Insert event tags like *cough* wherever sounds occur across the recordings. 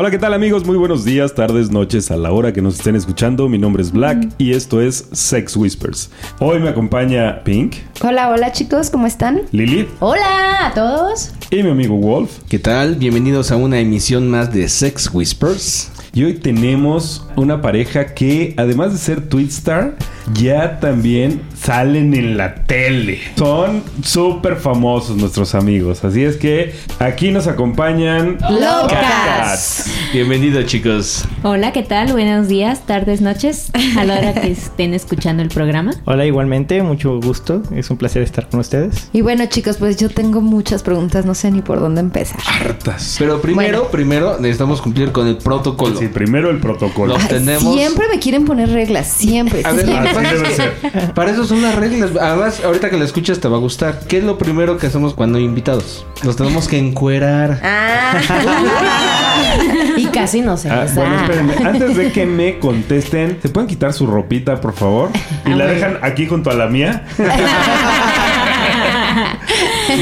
Hola, ¿qué tal amigos? Muy buenos días, tardes, noches, a la hora que nos estén escuchando. Mi nombre es Black y esto es Sex Whispers. Hoy me acompaña Pink, Hola, hola chicos, ¿cómo están? Lilith Hola a todos. y mi amigo Wolf. ¿Qué tal? Bienvenidos a una emisión más de Sex Whispers. Y hoy tenemos una pareja que, además de ser Twitstar, ya también salen en la tele. Son súper famosos nuestros amigos. Así es que aquí nos acompañan. Locas. Bienvenidos chicos. Hola, ¿qué tal? Buenos días, tardes, noches. A la hora que estén escuchando el programa. Hola, igualmente, mucho gusto. Es un placer estar con ustedes. Y bueno chicos, pues yo tengo muchas preguntas, no sé ni por dónde empezar. Hartas. Pero primero, Bueno. primero necesitamos cumplir con el protocolo. Sí, primero el protocolo. Los tenemos. Siempre me quieren poner reglas, siempre. A ver, siempre. Así debe ser. Para eso son las reglas. Además, ahorita que la escuchas te va a gustar. ¿Qué es lo primero que hacemos cuando hay invitados? Nos tenemos que encuerar. Ah. *laughs* Y casi no se Ah, bueno, espérenme. Antes de que me contesten, ¿se pueden quitar su ropita, por favor? *laughs* Y Ah, la bueno. dejan aquí junto a la mía. *laughs*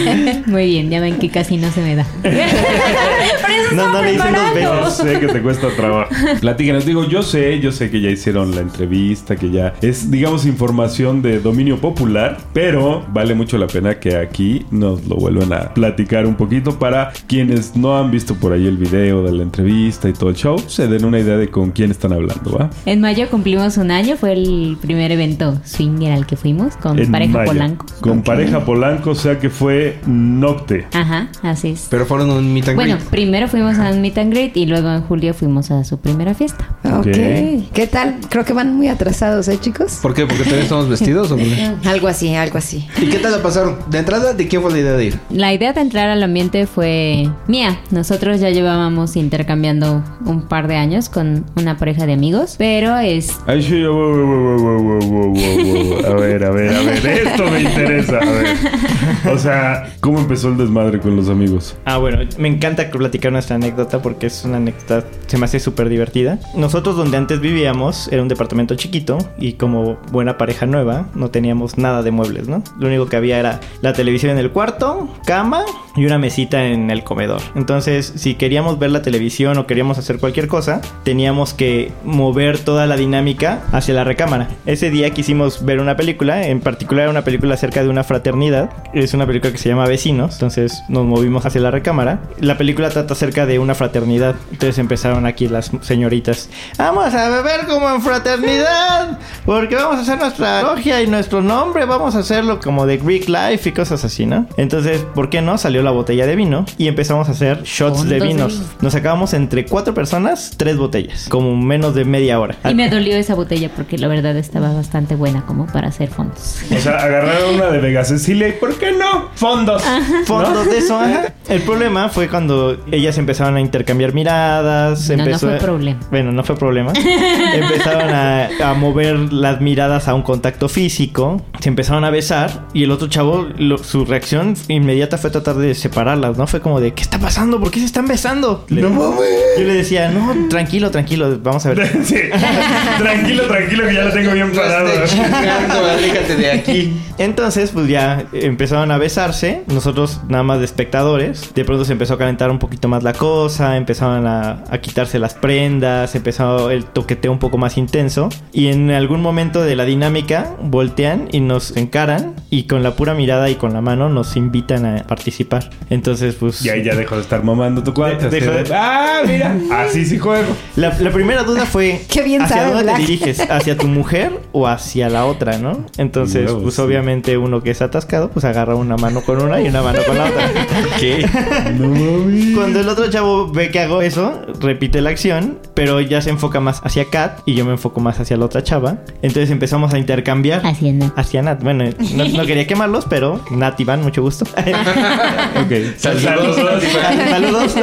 *laughs* Muy bien, ya ven que casi no se me da. *laughs* No, no le dicen dos veces. sé que te cuesta trabajo. Platícanos, digo, yo sé, yo sé que ya hicieron la entrevista, que ya es, digamos, información de dominio popular, pero vale mucho la pena que aquí nos lo vuelvan a platicar un poquito para quienes no han visto por ahí el video de la entrevista y todo el show, se den una idea de con quién están hablando, ¿va? En mayo cumplimos un año, fue el primer evento swinger al que fuimos con En pareja mayo. Polanco. Con pareja Polanco, o sea que fue Nocte. Ajá, así es. Pero fueron un meet and Bueno, greet. primero fuimos a un meet and greet y luego en julio fuimos a su primera fiesta. Ok. Ok. ¿Qué tal? Creo que van muy atrasados, ¿eh, chicos? ¿Por qué? ¿Porque todavía estamos vestidos o qué? *laughs* Algo así, algo así. ¿Y qué tal la pasaron? De entrada, ¿de qué fue la idea de ir? La idea de entrar al ambiente fue mía. Nosotros ya llevábamos intercambiando un par de años con una pareja de amigos, pero es Ay, sí, wow, wow, wow, wow, wow, wow, wow, wow. A ver, a ver, a ver, esto me interesa. A ver. O sea, *laughs* ¿cómo empezó el desmadre con los amigos? Ah, bueno, me encanta platicar nuestra anécdota porque es una anécdota, se me hace súper divertida. Nosotros donde antes vivíamos era un departamento chiquito y como buena pareja nueva no teníamos nada de muebles, ¿no? Lo único que había era la televisión en el cuarto, cama y una mesita en el comedor. Entonces, si queríamos ver la televisión o queríamos hacer cualquier cosa, teníamos que mover toda la dinámica hacia la recámara. Ese día quisimos ver una película, en particular una película acerca de una fraternidad. Es una película que se llama Vecinos, entonces nos movimos hacia la recámara. La película trata acerca de una fraternidad. Entonces empezaron aquí las señoritas. Vamos a beber como en fraternidad, porque vamos a hacer nuestra logia y nuestro nombre, vamos a hacerlo como de Greek Life y cosas así, ¿no? Entonces, ¿por qué no? Salió la botella de vino y empezamos a hacer shots de vinos. vino. Nos acabamos entre cuatro personas, tres botellas, como menos de media hora. y me dolió esa botella porque la verdad estaba bastante buena como para hacer fondos. O sea, agarraron una de Vega Cecilia y ¿por qué no? Fondos. fondos de eso. ajá. *laughs* El problema fue cuando ellas empezaron a intercambiar miradas. No, fue a- problema. Bueno, no fue problema. *laughs* empezaron a, a mover las miradas a un contacto físico. Se empezaron a besar. Y el otro chavo, lo- su reacción inmediata fue tratar de separarlas, ¿no? Fue como de, ¿qué está pasando? ¿Por qué se están besando? Le- No mames. Yo le decía, no, tranquilo, tranquilo, vamos a ver. *laughs* Sí. Tranquilo, tranquilo, que ya lo tengo bien parado. aléjate de aquí. Entonces, pues ya empezaron a besarse, nosotros nada más de espectadores. De pronto se empezó a calentar un poquito más la cosa, empezaron a, a quitarse las prendas, empezó el toqueteo un poco más intenso. Y en algún momento de la dinámica, voltean y nos encaran y con la pura mirada y con la mano nos invitan a participar. Entonces, pues... Y ahí ya dejó de estar mamando tu cuate. De- de, Ah, mira, así sí juego. La, la primera duda fue Qué bien hacia sabe dónde Black. te diriges, hacia tu mujer o hacia la otra, ¿no? Entonces, pues sí. obviamente uno que es atascado, pues agarra una mano con una y una mano con la otra. ¿Qué? *laughs* No mames. Cuando el otro chavo ve que hago eso, repite la acción, pero ya se enfoca más hacia Kat y yo me enfoco más hacia la otra chava. Entonces empezamos a intercambiar. Haciendo. Hacia Nat. Bueno, no, no quería quemarlos, pero Nat y Van, mucho gusto. *laughs* Ok. *laughs* Saludos. Saludos.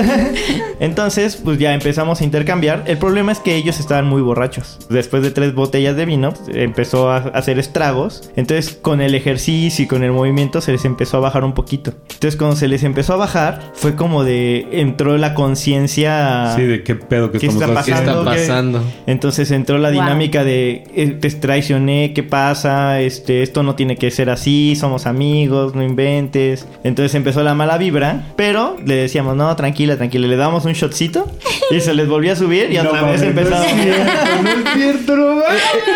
Entonces, pues ya empezamos a intercambiar. El problema es que ellos estaban muy borrachos. Después de tres botellas de vino, empezó a hacer estragos. Entonces, con el ejercicio y con el movimiento, se les empezó a bajar un poquito. Entonces, cuando se les empezó a bajar, fue como de. Entró la conciencia. Sí, de qué pedo que ¿Qué estamos está ¿Qué haciendo. pasando? Entonces entró la Wow. dinámica de eh, te traicioné, ¿qué pasa? Este, esto no tiene que ser así, somos amigos, no inventes. Entonces empezó la mala vibra, pero le decíamos, no, tranquila, tranquila, le damos un shotcito y se les volvió a subir y *laughs* No otra vez mames, no *laughs*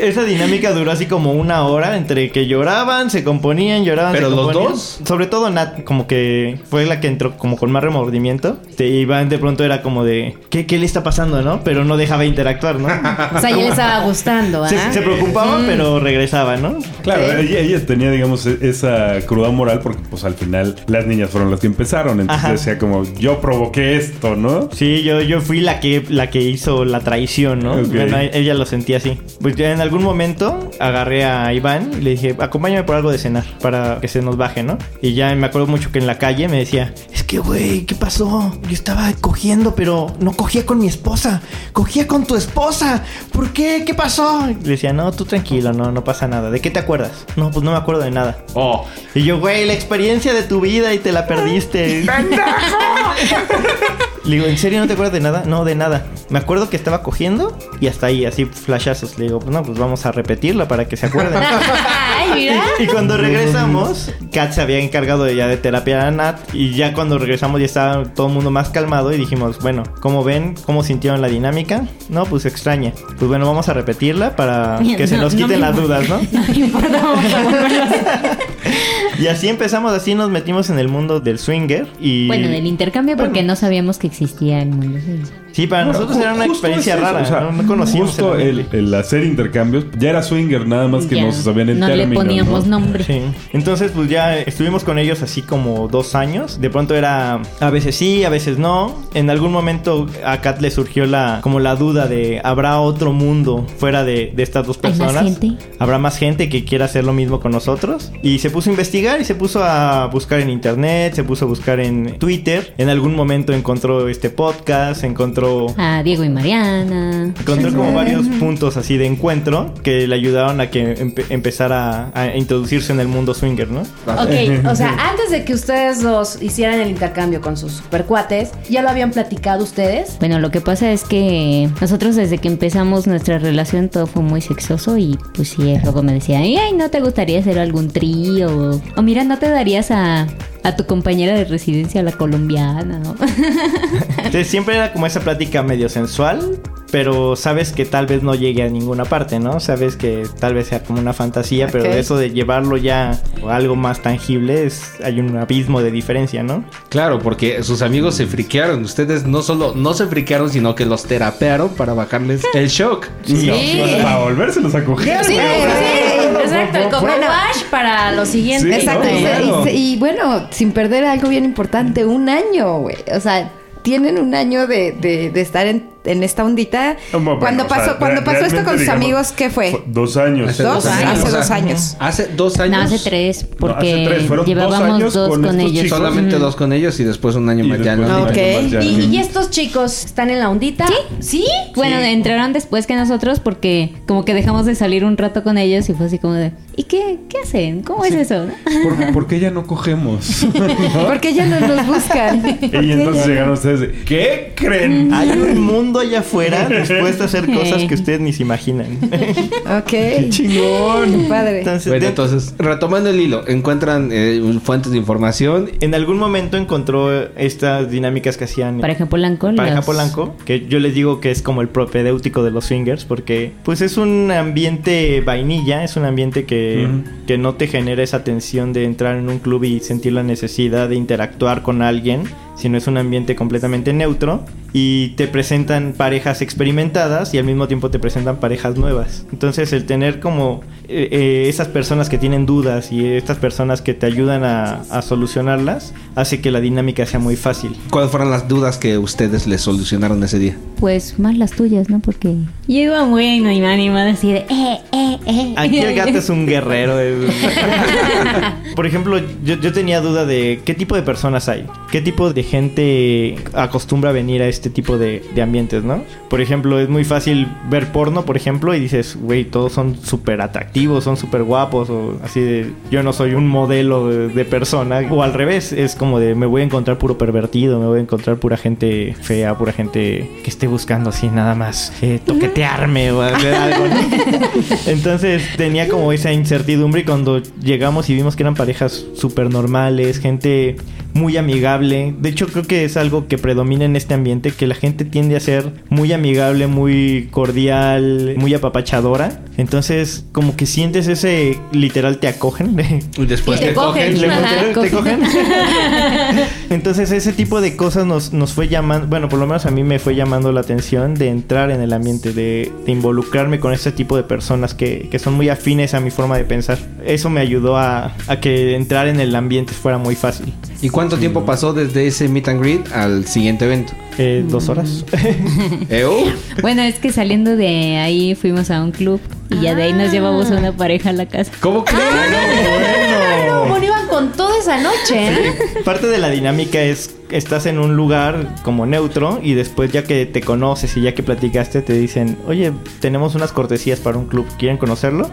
Esa dinámica duró así como una hora entre que lloraban, se componían, lloraban, ¿Pero se los componían. dos? Sobre todo Nat, como que fue la que entró como con más remordimiento. Y Iván de pronto era como de, ¿qué, qué le está pasando, no? Pero no dejaba interactuar, ¿no? *laughs* O sea, ya le estaba gustando, ¿ah? Se, se preocupaba, pero regresaba, ¿no? Claro, Sí. ella, ella tenía, digamos, e- esa cruda moral porque, pues, al final las niñas fueron las que empezaron. Entonces Ajá. decía como, yo provoqué esto, ¿no? Sí, yo, yo fui la que, la que hizo la traición, ¿no? Bueno, ella lo sentía así. Pues ya en algún momento agarré a Iván y le dije, acompáñame por algo de cenar para que se nos baje, ¿no? Y ya me acuerdo mucho que en la calle me decía, es que, güey, ¿qué pasó? Yo estaba cogiendo, pero no cogía con mi esposa, cogía con tu esposa. ¿Por qué? ¿Qué pasó? Y le decía, no, tú tranquilo, no, no pasa nada. ¿De qué te acuerdas? No, pues no me acuerdo de nada. Oh, Y yo, güey, la experiencia de tu vida y te la perdiste. *laughs* *laughs* Le digo, ¿en serio no te acuerdas de nada? No, de nada. Me acuerdo que estaba cogiendo y hasta ahí, así flashazos. Le digo, pues no, pues vamos a repetirla para que se acuerden. *laughs* Mira. y cuando regresamos, Kat se había encargado de ya de terapia a Nat. Y ya cuando regresamos ya estaba todo el mundo más calmado. Y dijimos, bueno, ¿cómo ven? ¿Cómo sintieron la dinámica? No, pues extraña. Pues bueno, vamos a repetirla para que se No, nos no quiten las importa. dudas, ¿no? *laughs* No importa, vamos a volverlo. *laughs* Y así empezamos, así nos metimos en el mundo del swinger. Y Bueno, del intercambio porque no sabíamos que existía el mundo. Sí, para Bueno, nosotros era una experiencia es rara. o sea, no, no conocíamos Justo el el, hacer intercambios, ya era swinger, nada más que Ya, no se sabían el no término. le poníamos ¿no? nombre. Sí. Entonces, pues ya estuvimos con ellos así como dos años. De pronto era a veces sí, a veces no. En algún momento a Kat le surgió la como la duda de ¿habrá otro mundo fuera de, de estas dos ¿Hay más personas? gente? ¿Habrá más gente que quiera hacer lo mismo con nosotros? Y se puso a investigar y se puso a buscar en internet, se puso a buscar en Twitter. En algún momento encontró este podcast, encontró A Diego y Mariana. Encontré como varios puntos así de encuentro que le ayudaron a que empe- empezara a, a introducirse en el mundo swinger, ¿no? Ok, o sea, *laughs* antes de que ustedes dos hicieran el intercambio con sus supercuates, ¿ya lo habían platicado ustedes? Bueno, lo que pasa es que nosotros desde que empezamos nuestra relación todo fue muy sexoso y pues sí, luego me decía, ay, ¿no te gustaría hacer algún trío? O mira, ¿no te darías a, a tu compañera de residencia, la colombiana? ¿no? *laughs* Entonces siempre era como esa plática medio sensual, pero sabes que tal vez no llegue a ninguna parte, ¿no? Sabes que tal vez sea como una fantasía, pero eso de llevarlo ya a algo más tangible es, hay un abismo de diferencia, ¿no? claro, porque sus amigos se friquearon. Ustedes no solo no se friquearon, sino que los terapearon para bajarles *laughs* el shock. No, para volvérselos a coger. Sí, güey. Exacto. El Bueno. wash para lo siguiente. Sí, exacto. no, y- claro. y, y bueno, sin perder algo bien importante, un año, güey. O sea, tienen un año de, de, de estar en, en esta ondita. Bueno, cuando o sea, pasó, cuando pasó esto con sus amigos, ¿qué fue? Dos años. Hace Dos dos años. Hace dos años. Hace dos años. No, hace tres, porque hace tres, fueron dos llevábamos años dos con ellos. chicos. Solamente dos con ellos y después un año Y más ya no. un Ok. año más ya. ¿Y, y estos chicos están en la ondita? ¿Sí? Bueno, entraron después que nosotros porque como que dejamos de salir un rato con ellos y fue así como de, ¿y qué, qué hacen? ¿Cómo es eso? ¿Por, por qué ya no cogemos? *laughs* Porque ya no nos buscan. *laughs* y entonces llegaron ustedes de, ¿qué creen? Hay un mundo allá afuera *laughs* dispuesto a hacer cosas que ustedes ni se imaginan. *laughs* Ok. chingón! Qué padre. Entonces, Bueno, de- entonces, retomando el hilo, encuentran eh, fuentes de información. en algún momento encontró estas dinámicas que hacían Pareja Polanco. pareja las- Polanco, que yo les digo que es como el propedéutico de los swingers, porque pues es un ambiente vainilla, es un ambiente que, que no te genera esa tensión de entrar en un club y sentir la necesidad de interactuar con alguien, sino es un ambiente completamente neutro y te presentan parejas experimentadas y al mismo tiempo te presentan parejas nuevas. Entonces el tener como eh, eh, esas personas que tienen dudas y estas personas que te ayudan a, a solucionarlas hace que la dinámica sea muy fácil. ¿Cuáles fueron las dudas que ustedes le solucionaron ese día? Pues más las tuyas, ¿no? Porque yo iba bueno y me animaba así de eh, eh, eh. Aquí el gato es un guerrero. eh. *laughs* Por ejemplo, yo, yo tenía duda de qué tipo de personas hay, qué tipo de gente acostumbra a venir a este tipo de, de ambientes, ¿no? Por ejemplo, es muy fácil ver porno, por ejemplo, y dices, güey, todos son súper atractivos, son súper guapos, o así de, yo no soy un modelo de, de persona, o al revés, es como de, me voy a encontrar puro pervertido, me voy a encontrar pura gente fea, pura gente que esté buscando así nada más eh, toquetearme o hacer algo, ¿no? *laughs* Entonces tenía como esa incertidumbre y cuando llegamos y vimos que eran parejas súper normales, gente muy amigable. De hecho, creo que es algo que predomina en este ambiente, que la gente tiende a ser muy amigable, muy cordial, muy apapachadora. Entonces, como que sientes ese literal te acogen. *laughs* Y después Y te cogen. Ajá, te cogen. cogen. *laughs* Entonces ese tipo de cosas nos, nos fue llamando, bueno, por lo menos a mí me fue llamando la atención de entrar en el ambiente, de, de involucrarme con este tipo de personas que, que son muy afines a mi forma de pensar. Eso me ayudó a, a que entrar en el ambiente fuera muy fácil. ¿Y cuánto tiempo pasó desde ese meet and greet al siguiente evento? Eh, Dos horas. *laughs* ¿Eu? Bueno, es que saliendo de ahí fuimos a un club y ya de ahí nos llevamos a una pareja a la casa. ¿Cómo crees? No, bueno, iban con toda esa noche, ¿eh? Parte de la dinámica es estás en un lugar como neutro y después ya que te conoces y ya que platicaste te dicen, oye, tenemos unas cortesías para un club, ¿quieren conocerlo?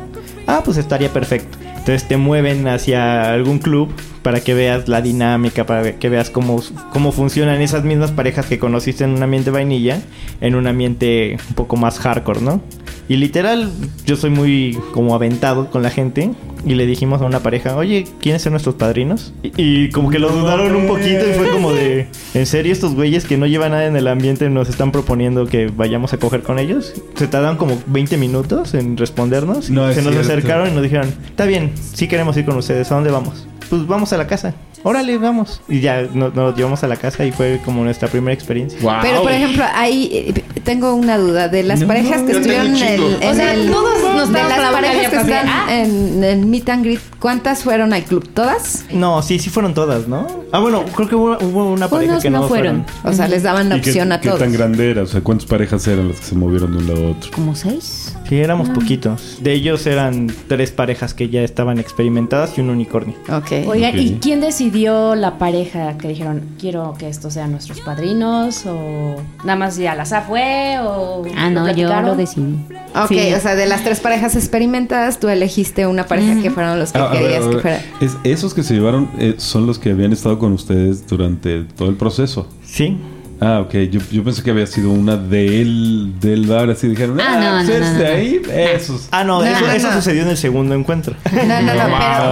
Ah, pues estaría perfecto. Entonces te mueven hacia algún club para que veas la dinámica, para que veas cómo, cómo funcionan esas mismas parejas que conociste en un ambiente vainilla, en un ambiente un poco más hardcore, ¿no? Y literal, yo soy muy como aventado con la gente. Y le dijimos a una pareja, oye, ¿quiénes son nuestros padrinos? Y, y como que lo dudaron un poquito y fue como de, ¿en serio estos güeyes que no llevan nada en el ambiente nos están proponiendo que vayamos a coger con ellos? Se tardaron como 20 minutos en respondernos. No, es se nos cierto. acercaron y nos dijeron, está bien, sí queremos ir con ustedes, ¿a dónde vamos? Pues vamos a la casa. Órale, vamos. Y ya no- nos, llevamos a la casa y fue como nuestra primera experiencia. Wow. Pero, por ejemplo, ahí eh, tengo una duda. De las No, parejas que estuvieron en el... en O sea, el- todos nos de las parejas que están Ah. en el meet and greet, ¿cuántas fueron al club? ¿Todas? No, sí, sí fueron todas, ¿no? Ah, bueno, creo que hubo, hubo una pareja Unos que no, no fueron. fueron. O sea, les daban la ¿Y qué, opción a qué todos. tan grande era? O sea, ¿cuántas parejas eran las que se movieron de un lado a otro? ¿Como seis? Sí, éramos poquitos. De ellos eran tres parejas que ya estaban experimentadas y un unicornio. Ok. Oigan, Ok. ¿y quién decidió la pareja que dijeron, quiero que estos sean nuestros padrinos? ¿O nada más ya al azar fue? ¿O Ah, no, yo lo decidí. Ok, Sí. o sea, de las tres parejas experimentadas, tú elegiste una pareja que fueron los que Ah, a ver, querías que fuera. es- esos que se llevaron eh, son los que habían estado con ustedes durante todo el proceso. Sí. Ah, ok. Yo, yo pensé que había sido una del, del bar. Así dijeron, Ah, ah, no, pues no, no, no. ahí, esos. Ah, no, No, eso, no, eso sucedió en el segundo encuentro. No, no, no, pero,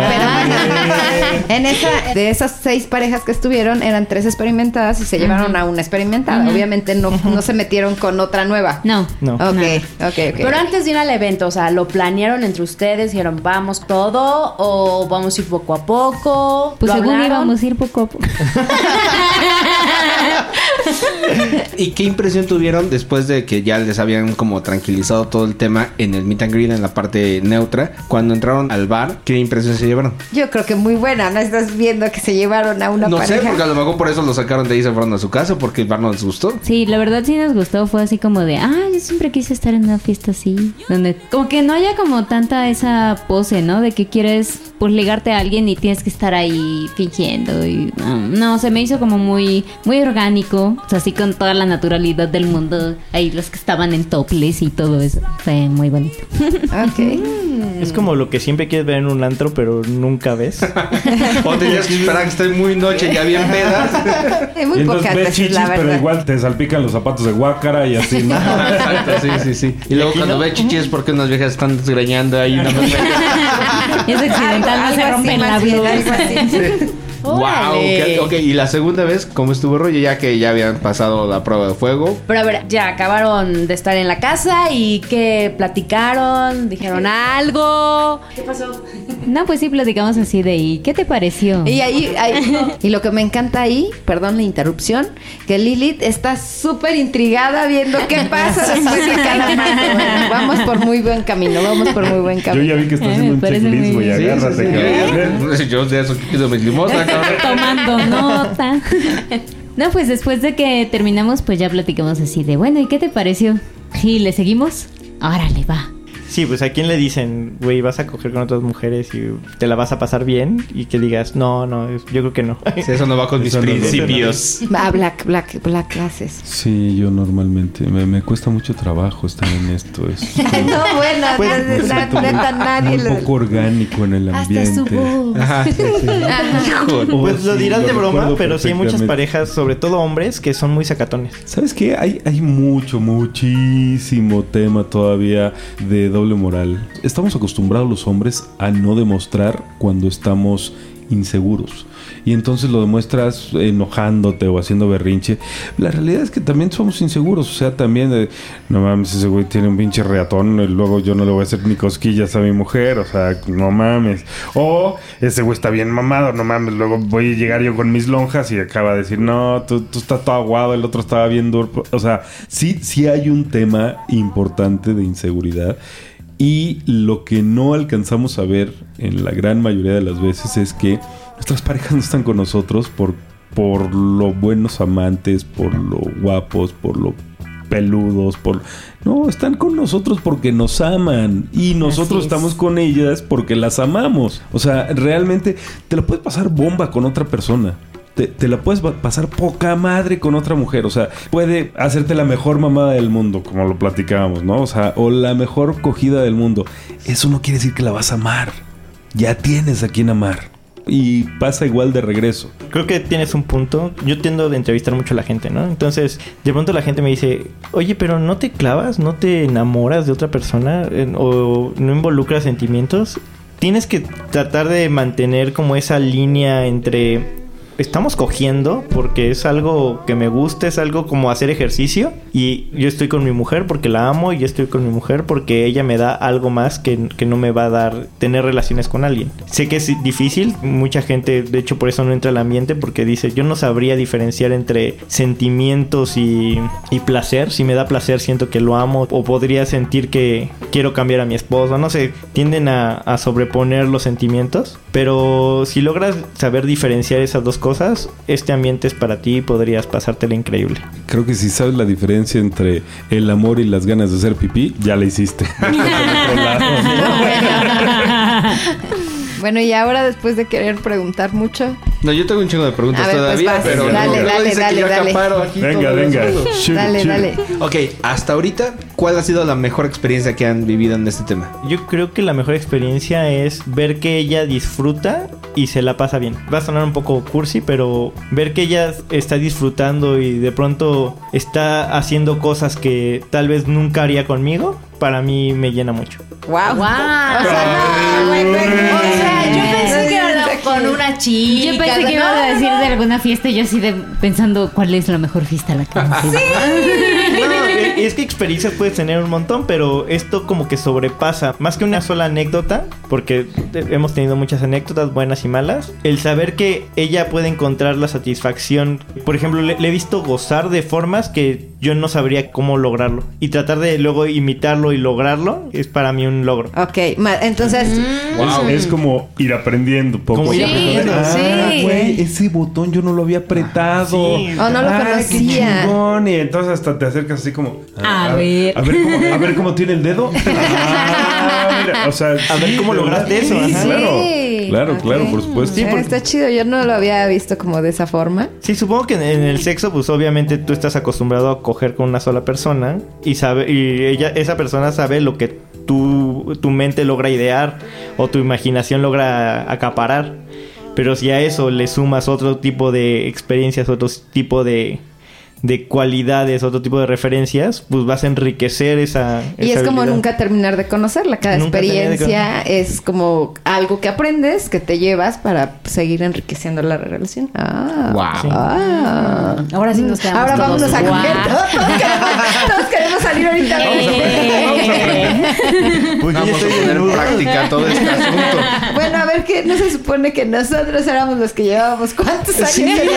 pero *laughs* *laughs* en esa, de esas seis parejas que estuvieron, eran tres experimentadas y se llevaron a una experimentada. Obviamente no, no se metieron con otra nueva. No. No. Ok, ok, ok. Pero antes de ir al evento, o sea, ¿lo planearon entre ustedes? ¿Dijeron, vamos todo? ¿O vamos a ir poco a poco? Pues ¿Lo según hablaron? íbamos a ir poco a poco. *laughs* ¿Y qué impresión tuvieron después de que ya les habían como tranquilizado todo el tema en el meet and greet en la parte neutra? Cuando entraron al bar, ¿qué impresión se llevaron? Yo creo que muy buena, ¿no? Estás viendo que se llevaron a una no pareja. sé, porque a lo mejor por eso lo sacaron de ahí y se fueron a su casa, porque el bar no les gustó. Sí, la verdad sí nos gustó. Fue así como de, ah, yo siempre quise estar en una fiesta así. Donde como que no haya como tanta esa pose, ¿no? De que quieres pues ligarte a alguien y tienes que estar ahí fingiendo. Y no, no, se me hizo como muy, muy orgánico. O sea, así con toda la naturalidad del mundo. Ahí los que estaban en topless y todo eso. Fue muy bonito. Ok. *laughs* Es como lo que siempre quieres ver en un antro, pero nunca ves. *laughs* O tenías que esperar a que esté muy noche y ya bien pedas. *laughs* Sí, muy Y pocas veces, chichis, la verdad. pero igual te salpican los zapatos de guácara y así, ¿no? *laughs* Exacto, sí, sí, sí. Y luego cuando ve chichis es porque unas viejas están desgreñando ahí una *laughs* es accidental, no Algo se rompen la bien, algo así. Wow, Órale. ok, y la segunda vez, ¿cómo estuvo rollo? Ya que ya habían pasado la prueba de fuego. Pero a ver, ya acabaron de estar en la casa y que platicaron, dijeron algo. ¿Qué pasó? *laughs* No, pues sí, platicamos así de, ¿y qué te pareció? Y ahí, ahí- *laughs* y lo que me encanta ahí, perdón la interrupción, que Lilith está súper intrigada viendo qué *laughs* pasa después de cada vamos por muy buen camino, vamos por muy buen Yo camino. ya vi que estás haciendo un checklist, güey. Agárrate, sí, sí. cabrón. Yo de eso pido mis limosna. *laughs* Tomando nota. *laughs* No, pues después de que terminamos, pues ya platicamos así de, bueno, ¿y qué te pareció? Sí, ¿le seguimos? Órale, va. Sí, pues a quién le dicen, güey, vas a coger con otras mujeres y te la vas a pasar bien y que digas, no, no, yo creo que no. Sí, eso no va con *laughs* mis Eso no, no. principios. Ah, Black, Black, Black Classes. Sí, yo normalmente. Me, me cuesta mucho trabajo estar en esto. Es *laughs* no, bueno, Pues, me neta, nadie lo... poco orgánico en el Hasta su ambiente. voz. Ajá. Híjole. *laughs* Pues lo sí, dirás lo de broma, pero sí hay muchas parejas, sobre todo hombres, que son muy sacatones. ¿Sabes qué? Hay, hay mucho, muchísimo tema todavía de doble moral. Estamos acostumbrados los hombres a no demostrar cuando estamos inseguros. Y entonces lo demuestras enojándote o haciendo berrinche. La realidad es que también somos inseguros. O sea, también, de, no mames, ese güey tiene un pinche reatón. Y luego yo no le voy a hacer ni cosquillas a mi mujer. O sea, no mames. O ese güey está bien mamado. No mames, luego voy a llegar yo con mis lonjas y acaba de decir, no, tú, tú estás todo aguado, el otro estaba bien duro. O sea, sí, sí hay un tema importante de inseguridad. Y lo que no alcanzamos a ver en la gran mayoría de las veces es que nuestras parejas no están con nosotros por, por lo buenos amantes, por lo guapos, por lo peludos, por... No, están con nosotros porque nos aman y nosotros es. estamos con ellas porque las amamos. O sea, realmente te la puedes pasar bomba con otra persona. Te, la puedes pa- pasar poca madre con otra mujer. O sea, puede hacerte la mejor mamada del mundo, como lo platicábamos, ¿no? O sea, o la mejor cogida del mundo. Eso no quiere decir que la vas a amar. Ya tienes a quien amar. Y pasa igual de regreso. Creo que tienes un punto. Yo tiendo de entrevistar mucho a la gente, ¿no? Entonces, de pronto la gente me dice, oye, pero no te clavas, no te enamoras de otra persona o no involucras sentimientos. Tienes que tratar de mantener como esa línea entre estamos cogiendo porque es algo que me gusta, es algo como hacer ejercicio. Y yo estoy con mi mujer porque la amo y yo estoy con mi mujer porque ella me da algo más que, que no me va a dar tener relaciones con alguien. Sé que es difícil, mucha gente de hecho por eso no entra al ambiente porque dice yo no sabría diferenciar entre sentimientos y, y placer, si me da placer siento que lo amo o podría sentir que quiero cambiar a mi esposo, no sé, tienden a, a sobreponer los sentimientos, pero si logras saber diferenciar esas dos cosas, este ambiente es para ti y podrías pasártela increíble. Creo que si sabes la diferencia entre el amor y las ganas de hacer pipí, ya la hiciste. *laughs* Bueno, y ahora después de querer preguntar mucho, No, yo tengo un chingo de preguntas A ver, pues todavía, pero dale, dale, dice dale, que yo dale. aquí Venga, venga. Shoot, dale, shoot. dale. Ok, hasta ahorita, ¿cuál ha sido la mejor experiencia que han vivido en este tema? Yo creo que la mejor experiencia es ver que ella disfruta y se la pasa bien. Va a sonar un poco cursi, pero ver que ella está disfrutando y de pronto está haciendo cosas que tal vez nunca haría conmigo, para mí me llena mucho. ¡Wow! ¡Wow! O sea, no, güey, güey, O sea, yo con una chica. Yo pensé que iba a decir de alguna fiesta y yo así de pensando cuál es la mejor fiesta a la que hemos ido. No, es que experiencias puedes tener un montón, pero esto como que sobrepasa más que una sola anécdota, porque hemos tenido muchas anécdotas buenas y malas. El saber que ella puede encontrar la satisfacción, por ejemplo, le, le he visto gozar de formas que yo no sabría cómo lograrlo y tratar de luego imitarlo y lograrlo es para mí un logro. Ok, entonces, Es, es como ir aprendiendo poco. Como a ir aprendiendo. Ah, Sí. güey, ese botón yo no lo había apretado. Sí. Oh, no lo Ah, qué conocía. chingón. Y entonces hasta te acercas así como. A ver. A ver cómo, a ver cómo tiene el dedo. *laughs* Ah, mira, o sea, A ver cómo lograste eso, Sí, ajá. Claro, Sí. claro, claro, por supuesto. Eh, está chido, yo no lo había visto como de esa forma. Sí, supongo que en, en el sexo, pues obviamente tú estás acostumbrado a con una sola persona y sabe y ella, esa persona sabe lo que tu, tu mente logra idear o tu imaginación logra acaparar. Pero si a eso le sumas otro tipo de experiencias, otro tipo de, de cualidades, otro tipo de referencias, pues vas a enriquecer esa. Y esa es como habilidad. nunca terminar de conocerla. Cada Nunca experiencia es como algo que aprendes, que te llevas para seguir enriqueciendo la relación. Ah. Wow. Ah. Ahora sí nos quedamos Ahora todos. vámonos a Guau. coger. *laughs* Todos queremos, todos queremos salir ahorita. Pues yo Vamos a estoy poner en práctica todo este asunto. Bueno, a ver, que no se supone que nosotros éramos los que llevábamos cuántos años. Sí, Ya- ya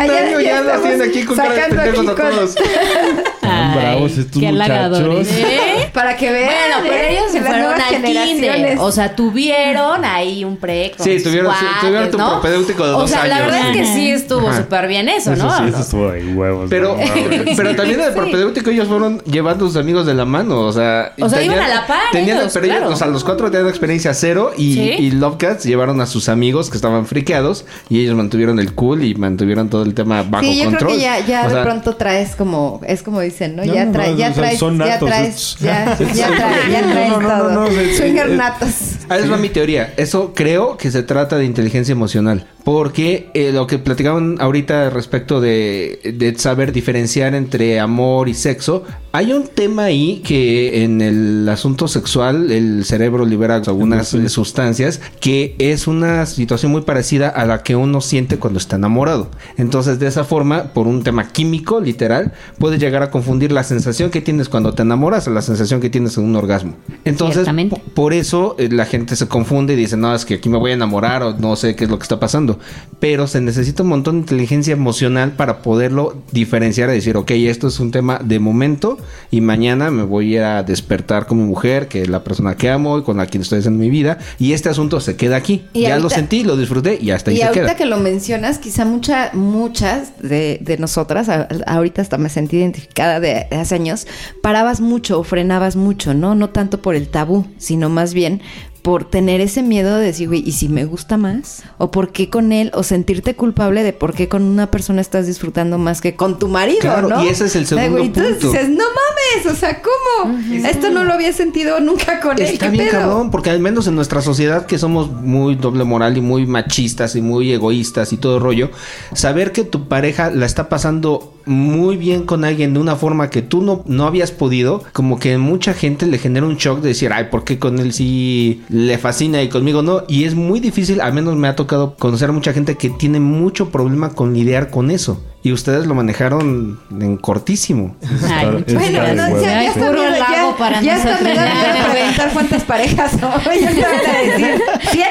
año, ya tienen aquí con cara de sacando pendejos aquí a todos. *laughs* Están bravos estos qué muchachos. ¿Eh? *laughs* Para que vean. Bueno, pero ¿eh? ellos se fueron al kinder. generaciones. O sea, tuvieron ahí un pre con Sí, tuvieron- sí, cuates, tuvieron tu ¿no? propedéutico de O dos sea, la años. verdad es que sí estuvo súper bien eso, Eso ¿no? sí, eso estuvo de huevos. Pero, *laughs* pero también en el propedéutico ellos fueron llevando a sus amigos de la mano, o sea... O sea, iban a la par Tenían, ellos, pero ellos, claro. o sea, los cuatro tenían experiencia cero y, Sí. y Lovecats llevaron a sus amigos que estaban friqueados y ellos mantuvieron el cool y mantuvieron todo el tema bajo Sí, yo control. creo que ya, ya O de pronto traes como, es como dicen, ¿no? No, ya, traes, no, ya traes, son ya natos, traes, es- ya, *laughs* ya traes, ya traes no, no, todo. es- Swinger es- natos. Ahí les va mi teoría. Eso creo que se trata de inteligencia emocional. Porque eh, lo que platicaban ahorita respecto de, de saber diferenciar entre amor y sexo, hay un tema ahí que en el asunto sexual el cerebro libera algunas sustancias que es una situación muy parecida a la que uno siente cuando está enamorado. Entonces de esa forma, por un tema químico literal, puedes llegar a confundir la sensación que tienes cuando te enamoras a la sensación que tienes en un orgasmo. Entonces, por eso eh, la gente se confunde y dice, no, es que aquí me voy a enamorar o no sé qué es lo que está pasando. Pero se necesita un montón de inteligencia emocional para poderlo diferenciar y decir, ok, esto es un tema de momento y mañana me voy a despertar con mi mujer, que es la persona que amo y con la quien estoy en mi vida. Y este asunto se queda aquí. Y ya lo sentí, lo disfruté y hasta ahí Y se ahorita queda. que lo mencionas, quizá mucha, muchas de, de nosotras, a- ahorita hasta me sentí identificada de hace años, parabas mucho o frenabas mucho, ¿no? No tanto por el tabú, sino más bien por tener ese miedo de decir, güey, ¿y si me gusta más? ¿O por qué con él? O sentirte culpable de por qué con una persona estás disfrutando más que con tu marido, Claro, ¿no? y ese es el Ay, segundo entonces punto. dices, no mames, o sea, ¿cómo? Esto no lo había sentido nunca con él, Está ¿qué bien pedo? cabrón, porque al menos en nuestra sociedad que somos muy doble moral y muy machistas y muy egoístas y todo rollo, saber que tu pareja la está pasando muy bien con alguien de una forma que tú no, no habías podido, como que mucha gente le genera un shock de decir, ay, ¿por qué con él sí le fascina y conmigo no? Y es muy difícil, al menos me ha tocado conocer a mucha gente que tiene mucho problema con lidiar con eso. Y ustedes lo manejaron en cortísimo. Ay, Está- muchas está Bueno, no, ya, ya está bien, ya, para ya está me da preguntar cuántas parejas son. Yo te voy a decir, ¿cien?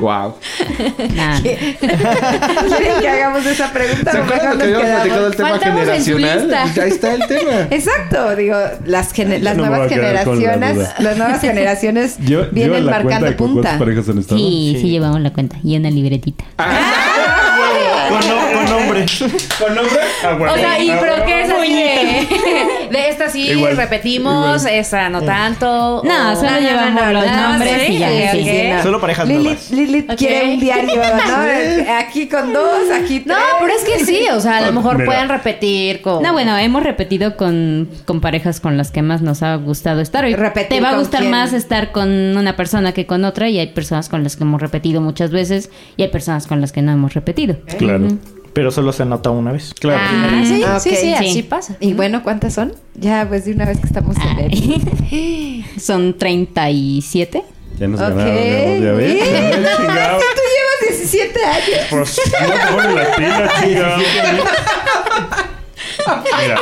Wow. *laughs* ¿Quieren que hagamos esa pregunta? ¿Se acuerdan que habíamos platicado del tema Faltamos generacional? ahí está el tema. Exacto, digo, las, gene- las no me nuevas la generaciones, duda. las nuevas *laughs* generaciones vienen la marcando punta. cuántas parejas han estado. Sí, sí, llevamos la cuenta. Y una libretita. *laughs* No- con nombre. *laughs* ¿Con nombre? Ah, bueno. O sea, ¿y Ah, pero bueno. qué es así de, de esta sí Igual, repetimos, igual. esta no tanto? No, o- solo llevamos los nombres ¿sí? y ya, sí, no. Solo parejas Lilith, nuevas. Lilith Ok. quiere un diario, ¿no? *laughs* Aquí con dos, aquí No, tres. pero es que sí, o sea, a lo mejor Mira. pueden repetir con... No, bueno, hemos repetido con, con parejas con las que más nos ha gustado estar. Y ¿Repetir te va a gustar quién? más estar con una persona que con otra y hay personas con las que hemos repetido muchas veces y hay personas con las que no hemos repetido. Claro. Pero solo se anota una vez. Claro. Ah, sí, Ah, sí, ok. sí, así Sí. pasa. Y bueno, ¿cuántas son? Ya, pues de una vez que estamos en el... *laughs* Son 37. Ya nos Ok. ganaron, ¿no? ya ves. *laughs* Chingado. Tú llevas 17 años. Pues no la pila, *laughs* chingado. Mira,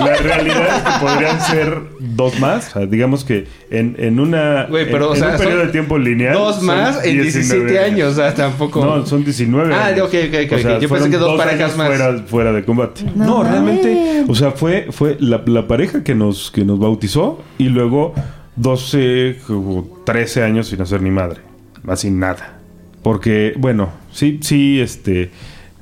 la realidad es que podrían ser dos más. O sea, digamos que en, en una Güey, pero, en, o en sea, un periodo de tiempo lineal. Dos más en 17 años, o sea, tampoco. No, son 19. Ah, años. ok, ok, ok, O sea, ok. Yo pensé que dos dos parejas años más. Fuera, fuera de combate. No realmente, o sea, fue, fue la, la pareja que nos, que nos bautizó y luego 12 o 13 años sin hacer ni madre. Así nada. Porque, bueno, sí, sí, este.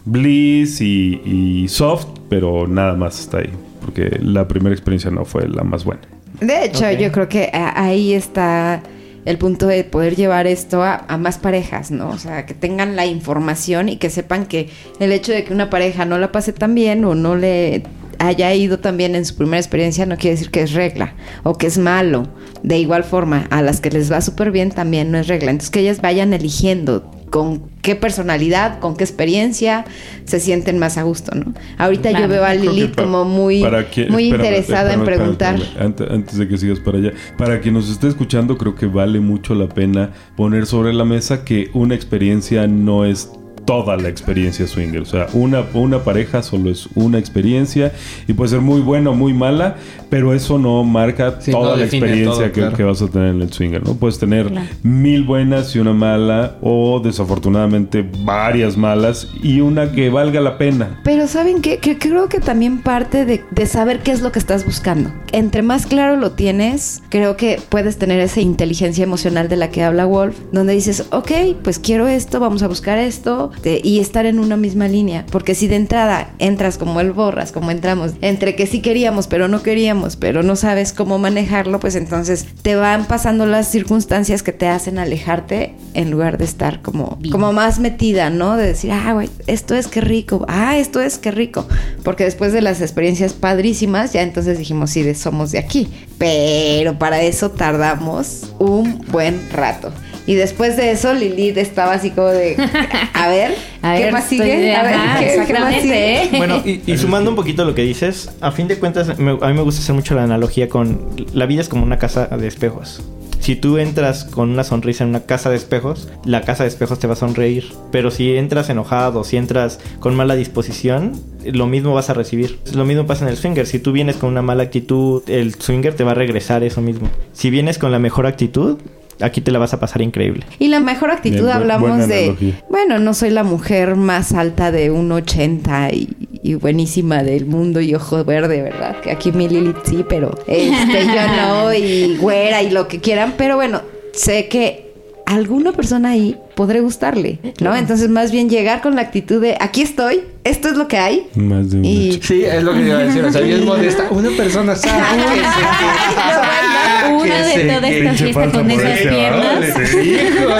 Bliss y, y Soft, pero nada más está ahí. Porque la primera experiencia no fue la más buena. De hecho, yo creo que a- ahí está el punto de poder llevar esto a, a más parejas, ¿no? O sea, que tengan la información y que sepan que el hecho de que una pareja no la pase tan bien o no le haya ido también en su primera experiencia no quiere decir que es regla o que es malo. De igual forma, a las que les va súper bien también no es regla. Entonces que ellas vayan eligiendo con qué personalidad, con qué experiencia se sienten más a gusto, ¿no? Ahorita yo veo a que pa- como muy, para quien- muy espérame, interesada en espérame, preguntar. espérame, Antes, antes de que sigas para allá. Para quien nos esté escuchando, creo que vale mucho la pena poner sobre la mesa que una experiencia no es toda la experiencia swinger. O sea, una, una pareja solo es una experiencia y puede ser muy buena o muy mala, pero eso no marca Sí, toda no la experiencia todo, que, claro. que vas a tener en el swinger, ¿no? Puedes tener Claro. mil buenas y una mala, o desafortunadamente varias malas y una que valga la pena. Pero ¿saben qué? Que creo que también parte de, de saber qué es lo que estás buscando. Entre más claro lo tienes, creo que puedes tener esa inteligencia emocional de la que habla Wolf, donde dices, ok, pues quiero esto, vamos a buscar esto, de- y estar en una misma línea. Porque si de entrada entras como el borras, como entramos, entre que sí queríamos, pero no queríamos, pero no sabes cómo manejarlo, pues entonces te van pasando las circunstancias que te hacen alejarte en lugar de estar como, Bien. como más metida, ¿no? De decir, ah, güey, esto es que rico, ah, esto es que rico. Porque después de las experiencias padrísimas, ya entonces dijimos, sí, de- somos de aquí. Pero para eso tardamos un buen rato. Y después de eso, Lilith estaba así como de, *laughs* a ver, A ¿qué ver, más sigue? de- a ver, ajá, ¿qué, qué más exactamente, sigue? ¿eh? Bueno, y, y *laughs* sumando un poquito lo que dices, a fin de cuentas, me- a mí me gusta hacer mucho la analogía con la vida es como una casa de espejos. Si tú entras con una sonrisa en una casa de espejos, la casa de espejos te va a sonreír. Pero si entras enojado, si entras con mala disposición, lo mismo vas a recibir. Lo mismo pasa en el swinger. Si tú vienes con una mala actitud, el swinger te va a regresar eso mismo. Si vienes con la mejor actitud, aquí te la vas a pasar increíble. Y la mejor actitud Bien, hablamos de, analogía. bueno, no soy la mujer más alta de un 80 y, y buenísima del mundo y ojo verde, ¿verdad? Que aquí mi Lilith sí, pero este yo no y güera y lo que quieran, pero bueno, sé que alguna persona ahí podré gustarle, ¿no? Entonces más bien llegar con la actitud de aquí estoy, esto es lo que hay Más de y Sí, es lo que iba a decir. O sea, bien modesta. Una persona sabe *laughs* Una de toda esta fiesta con esas piernas.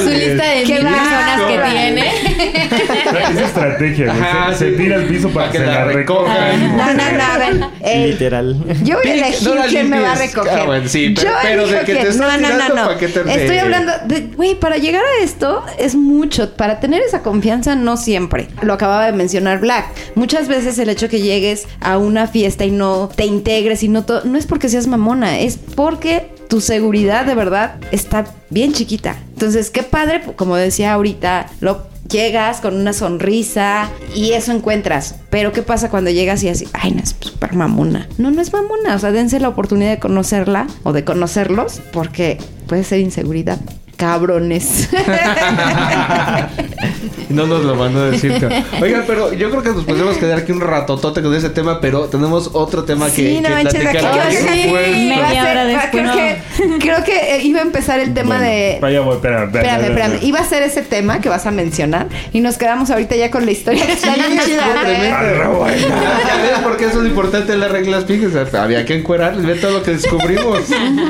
Su lista de mil personas que tiene. Es estrategia, güey. Ajá, se, tira al piso para, que, se la recojan. no, no, no, a ver, eh, Literal. Yo voy a elegir no quién me va a recoger. Ah, bueno, sí, pero- Yo pero de que te estás No, no, no, no. ¿pa' qué te Estoy hablando de, güey, para llegar a esto es mucho. Para tener esa confianza, no siempre. Lo acababa de mencionar Black. Muchas veces el hecho que llegues a una fiesta y no te integres y no todo, no es porque seas mamona, es porque tu seguridad de verdad está bien chiquita. Entonces, qué padre, como decía ahorita, lo llegas con una sonrisa y eso encuentras. Pero ¿qué pasa cuando llegas y así, ay, no es súper mamona? No, no es mamona. O sea, dense la oportunidad de conocerla o de conocerlos porque puede ser inseguridad. Cabrones. *laughs* No nos lo van a decir. Oigan, pero yo creo que nos podemos quedar aquí un ratotote con ese tema, pero tenemos otro tema que, sí, no que manches, aquí platicar. va a ser- Por supuesto. va a Media hora después. Creo que, creo que eh, iba a empezar el tema Bueno, de... Vaya, voy, espérame, Espérame, espérame. Iba a ser ese tema que vas a mencionar y nos quedamos ahorita ya con la historia. Está bien. Ah, Ya ves por qué eso es importante en las reglas fijas. Había que encuerarles, ve todo lo que descubrimos.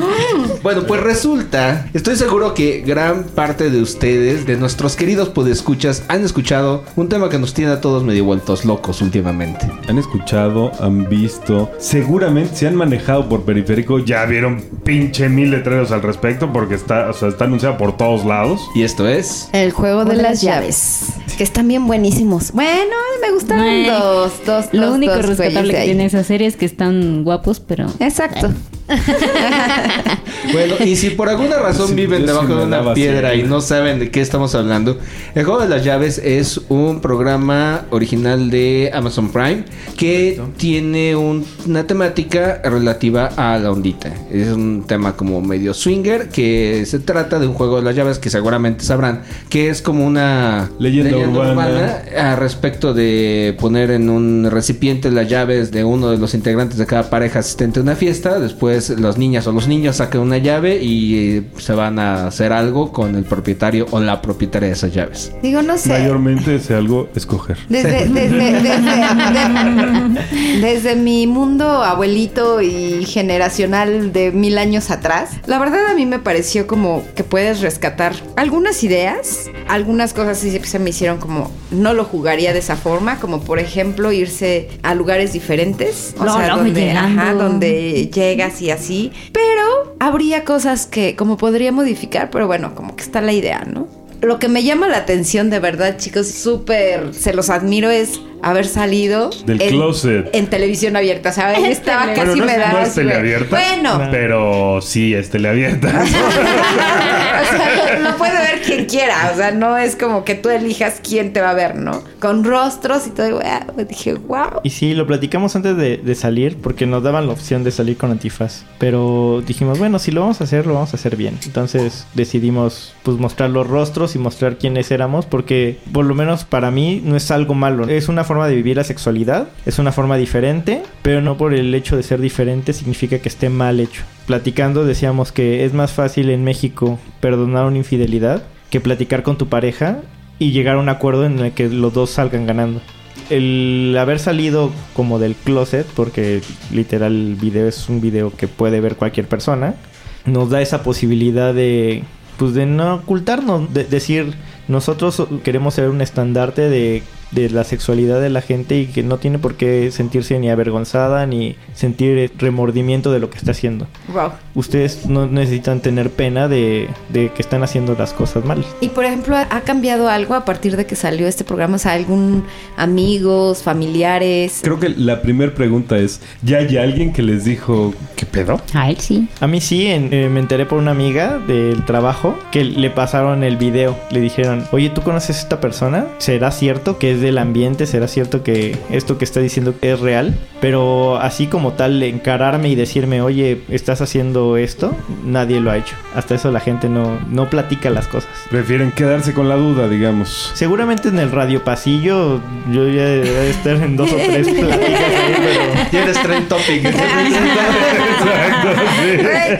*laughs* bueno, pues resulta, estoy seguro que gran parte de ustedes, de nuestros queridos podescuchas, han escuchado un tema que nos tiene a todos medio vueltos locos últimamente. Han escuchado, han visto, seguramente se han manejado por periférico, ya vieron pinche mil letreros al respecto porque está, o sea, está anunciado por todos lados. Y esto es. El juego de las llaves. Que están bien buenísimos. Bueno, me gustaron dos, dos, Lo dos, único dos rescatable de que ahí. tiene esa serie es que están guapos, pero... Exacto. *laughs* Bueno, y si por alguna razón Sí, viven debajo sí de una piedra y no saben de qué estamos hablando, El Juego de las Llaves es un programa original de Amazon Prime que tiene un- una temática relativa a la ondita. Es un tema como medio swinger que se trata de un juego de las llaves que seguramente sabrán que es como una Leyenda urbana. a respecto de poner en un recipiente las llaves de uno de los integrantes de cada pareja asistente a una fiesta, después después las niñas o los niños sacan una llave y eh, se van a hacer algo con el propietario o la propietaria de esas llaves. Digo, no sé. Mayormente es algo escoger. Desde, desde, desde, *laughs* de- desde mi mundo abuelito y generacional de mil años atrás, la verdad a mí me pareció como que puedes rescatar algunas ideas, algunas cosas sí se me hicieron como no lo jugaría de esa forma, como por ejemplo irse a lugares diferentes, o No, sea, no, donde, ajá, donde llegas y así, pero habría cosas que como podría modificar, pero bueno, como que está la idea, ¿no? Lo que me llama la atención de verdad, chicos, súper, se los admiro, es haber salido Del en, closet. en televisión abierta. O sea, ahí estaba tele- casi Bueno, no, me es, no es teleabierta. Bueno, Pero sí es teleabierta. *laughs* o sea, *laughs* lo puede ver quien quiera. O sea, no es como que tú elijas quién te va a ver, ¿no? Con rostros y todo. y, wow, dije, wow. Y sí, lo platicamos antes de, de salir porque nos daban la opción de salir con antifaz. Pero dijimos, bueno, si lo vamos a hacer, lo vamos a hacer bien. Entonces decidimos pues mostrar los rostros y mostrar quiénes éramos porque por lo menos para mí no es algo malo. Es una forma de vivir la sexualidad, es una forma diferente, pero no por el hecho de ser diferente significa que esté mal hecho. Platicando decíamos que es más fácil en México perdonar una infidelidad que platicar con tu pareja y llegar a un acuerdo en el que los dos salgan ganando el haber salido como del closet, porque literal el video es un video que puede ver cualquier persona, nos da esa posibilidad de, pues de no ocultarnos, de decir, nosotros queremos ser un estandarte de, de la sexualidad de la gente y que no tiene por qué sentirse ni avergonzada ni sentir remordimiento de lo que está haciendo. Wow. Ustedes no necesitan tener pena de, de que están haciendo las cosas mal. Y por ejemplo, ¿ha cambiado algo a partir de que salió este programa? O sea, algún amigos, familiares. Creo que la primera pregunta es, ¿ya hay alguien que les dijo qué pedo? A él sí. A mí sí, en- eh, me enteré por una amiga del trabajo que le pasaron el video. Le dijeron, oye, ¿tú conoces a esta persona? ¿Será cierto que es del ambiente? ¿Será cierto que esto que está diciendo es real? Pero así como tal, encararme y decirme, oye, ¿estás haciendo esto? Nadie lo ha hecho. Hasta eso la gente no, no platica las cosas. Prefieren quedarse con la duda, digamos. Seguramente en el radio pasillo yo ya debe estar en dos o tres *laughs* pláticas ahí, pero... Tienes trend topic. *laughs* Exacto,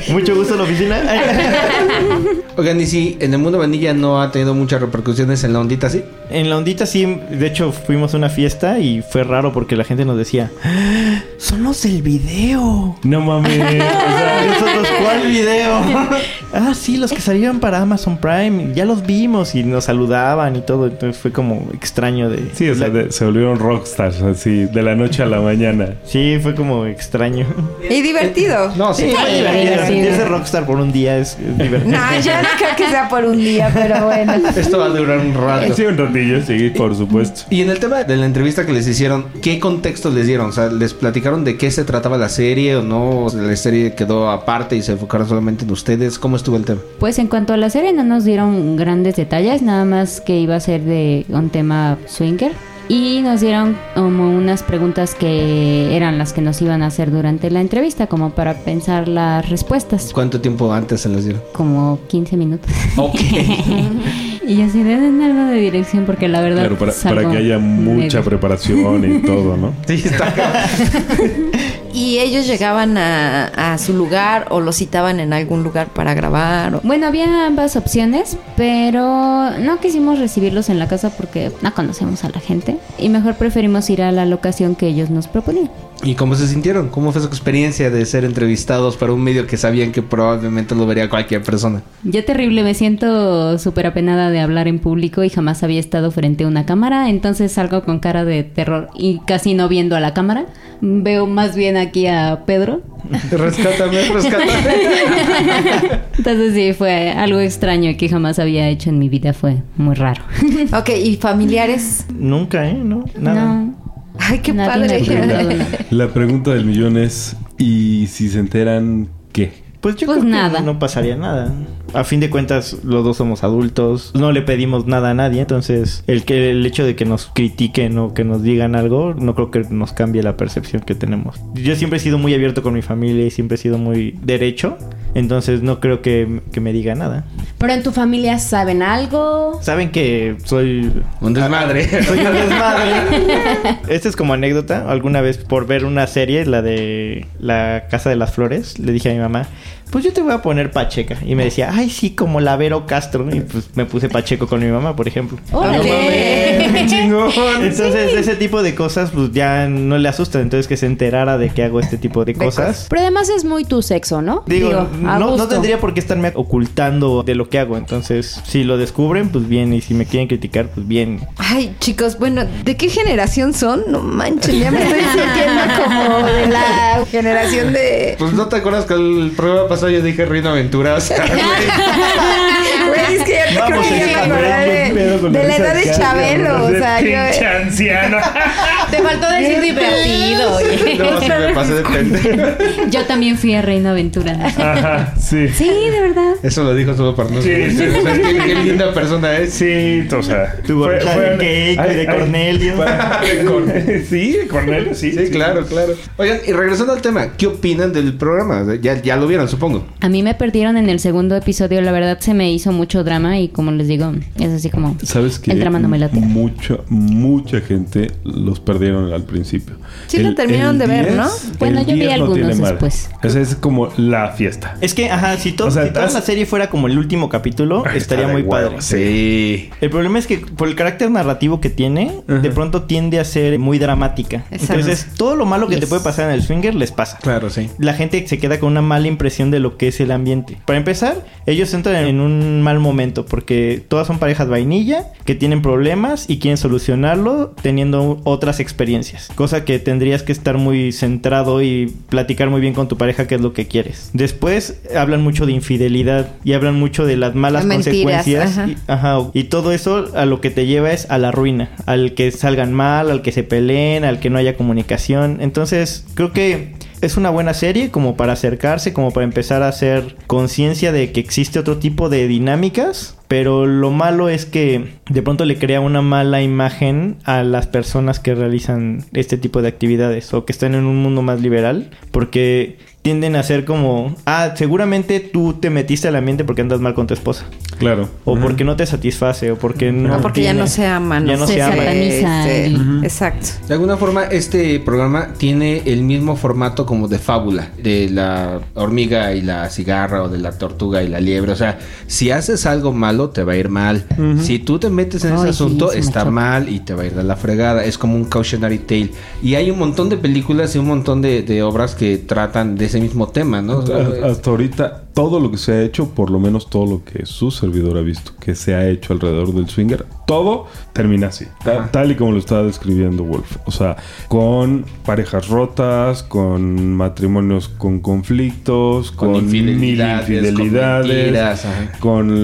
sí. Mucho gusto en la oficina. *laughs* Oigan, y si en el mundo vanilla no ha tenido muchas repercusiones en la ondita, ¿sí? En la ondita sí, de hecho fuimos a una fiesta y fue raro porque la gente nos decía, "Ah, son los del video. No mames. O sea, *laughs* Nosotros, ¿cuál video? *laughs* ah, sí, los que salieron para Amazon Prime, ya los vimos y nos saludaban y todo, entonces fue como extraño de... sí, o sea, de- se volvieron rockstars así, de la noche a la mañana. Sí, fue como extraño. Y divertido. No, sí. Sí, fue divertido. divertido. Sentirse rockstar por un día es es divertido. No, yo no creo que sea por un día, pero bueno. Esto va a durar un rato. Sí, un ratillo, sí, por supuesto. Y en el tema de la entrevista que les hicieron, ¿qué contexto les dieron? O sea, ¿les platicaron de qué se trataba la serie o no? O la serie quedó aparte y se enfocaron solamente en ustedes. ¿Cómo estuvo el tema? Pues en cuanto a la serie no nos dieron grandes detalles, nada más que iba a ser de un tema swinger. Y nos dieron como unas preguntas que eran las que nos iban a hacer durante la entrevista, como para pensar las respuestas. ¿Cuánto tiempo antes se les dieron? Como 15 minutos. Ok. *laughs* y así den algo de dirección porque la verdad... Claro, para, para que haya mucha medio- preparación y todo, ¿no? sí, está *laughs* Y ellos llegaban a, a su lugar o los citaban en algún lugar para grabar. o- Bueno, había ambas opciones, pero no quisimos recibirlos en la casa porque no conocemos a la gente y mejor preferimos ir a la locación que ellos nos proponían. ¿Y cómo se sintieron? ¿Cómo fue su experiencia de ser entrevistados para un medio que sabían que probablemente lo vería cualquier persona? Yo terrible, me siento súper apenada de hablar en público y jamás había estado frente a una cámara, entonces salgo con cara de terror y casi no viendo a la cámara. Veo más bien aquí a Pedro. *laughs* Rescátame, rescátame. *laughs* Entonces sí, fue algo extraño que jamás había hecho en mi vida, fue muy raro. *laughs* Ok, ¿y familiares? Nunca, ¿eh? No, nada. No. Ay, qué Nadie padre. La pregunta del millón es, ¿y si se enteran qué? Pues yo Pues creo nada. que no pasaría nada. A fin de cuentas, los dos somos adultos. No le pedimos nada a nadie. Entonces, el que el hecho de que nos critiquen o que nos digan algo, no creo que nos cambie la percepción que tenemos. Yo siempre he sido muy abierto con mi familia y siempre he sido muy derecho. Entonces no creo que, que me diga nada. Pero en tu familia saben algo. Saben que soy Un desmadre. *laughs* Soy un desmadre. Esta es como anécdota. Alguna vez por ver una serie, la de La Casa de las Flores, le dije a mi mamá, pues yo te voy a poner Pacheca. Y me decía, ay, sí, como la Vero Castro. Y pues me puse Pacheco con mi mamá, por ejemplo. ¡Órale! *laughs* ¡Qué chingón! Entonces, ese tipo de cosas, pues ya no le asusta. Entonces, que se enterara de que hago este tipo de cosas. Pero además es muy tu sexo, ¿no? Digo, no, tendría por qué estarme ocultando de lo que hago. Entonces, si lo descubren, pues bien. Y si me quieren criticar, pues bien. Ay, chicos, bueno, ¿de qué generación son? No manches, ya me estoy sintiendo como de la generación de... Pues no te acuerdas que el programa pasado yo dije Reino Aventuras. *laughs* *laughs* Güey, es que ya te Vamos, creo que señor, me acordé ¿qué pedo de, la edad de? Chabelo, o sea, pinche yo... anciano. *laughs* Te faltó decir divertido, oye. no, sí me pasé de pendejo. Yo también fui a Reino Aventura. ¿no? Ajá, sí. Sí, de verdad. Eso lo dijo solo para no Sí, sí, sí. ¿Sabes qué, qué linda persona es? Sí, o sea. Tu gorrita de Keiko y de Cornelio. de Cornelio. Sí, de Cornelio, sí. Sí, claro, claro. Oigan, y regresando al tema, ¿qué opinan del programa? Ya, ya lo vieron, supongo. A mí me perdieron en el segundo episodio. La verdad se me hizo mucho drama y como les digo, es así como... ¿Sabes que El drama no me late. Mucha, mucha gente los perdieron al principio. Sí lo terminaron de ver, ¿no? Bueno, el yo vi 10 algunos después. Esa es como la fiesta. Es que, ajá, si, to- O sea, si toda has- la serie fuera como el último capítulo, estaría muy huevo, padre. Sí. El problema es que por el carácter narrativo que tiene, Ajá. de pronto tiende a ser muy dramática. Exacto. Entonces, todo lo malo que te puede pasar en el swinger les pasa. Claro, sí. La gente se queda con una mala impresión de lo que es el ambiente. Para empezar, ellos entran en un mal momento porque todas son parejas vainilla que tienen problemas y quieren solucionarlo teniendo otras experiencias. Cosa que tendrías que estar muy centrado y platicar muy bien con tu pareja qué es lo que quieres. Después hablan mucho de infidelidad y hablan mucho de las malas mentiras, consecuencias. ajá. Y, ajá, y todo eso a lo que te lleva es a la ruina, al que salgan mal, al que se peleen, al que no haya comunicación. Entonces, creo que es una buena serie como para acercarse, como para empezar a hacer conciencia de que existe otro tipo de dinámicas. Pero lo malo es que de pronto le crea una mala imagen a las personas que realizan este tipo de actividades o que están en un mundo más liberal. Porque tienden a ser como, ah, seguramente tú te metiste al ambiente porque andas mal con tu esposa. Claro. O porque no te satisface, o porque no. No, porque ya no se aman. Ya ¿no? Se se aman. Exacto. De alguna forma, este programa tiene el mismo formato como de fábula, de la hormiga y la cigarra o de la tortuga y la liebre. O sea, si haces algo malo, te va a ir mal. Si tú te metes en ese asunto, sí está mal y te va a ir de la fregada. Es como un cautionary tale. Y hay un montón de películas y un montón de, de obras que tratan de ese mismo tema, ¿no? O sea, A- Hasta ahorita, todo lo que se ha hecho, por lo menos todo lo que su servidor ha visto que se ha hecho alrededor del swinger, todo termina así. ta- tal y como lo estaba describiendo Wolf. O sea, con parejas rotas, con matrimonios con conflictos, Con con, mil infidelidades, con infidelidades,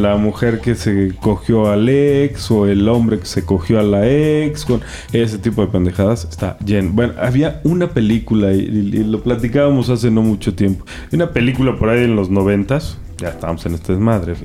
la mujer que se cogió al ex o el hombre que se cogió a la ex, con ese tipo de pendejadas. Está lleno. Bueno, había una película y, y- y lo platicábamos hace no mucho tiempo. Una película por ahí en los Ya estábamos en este desmadre.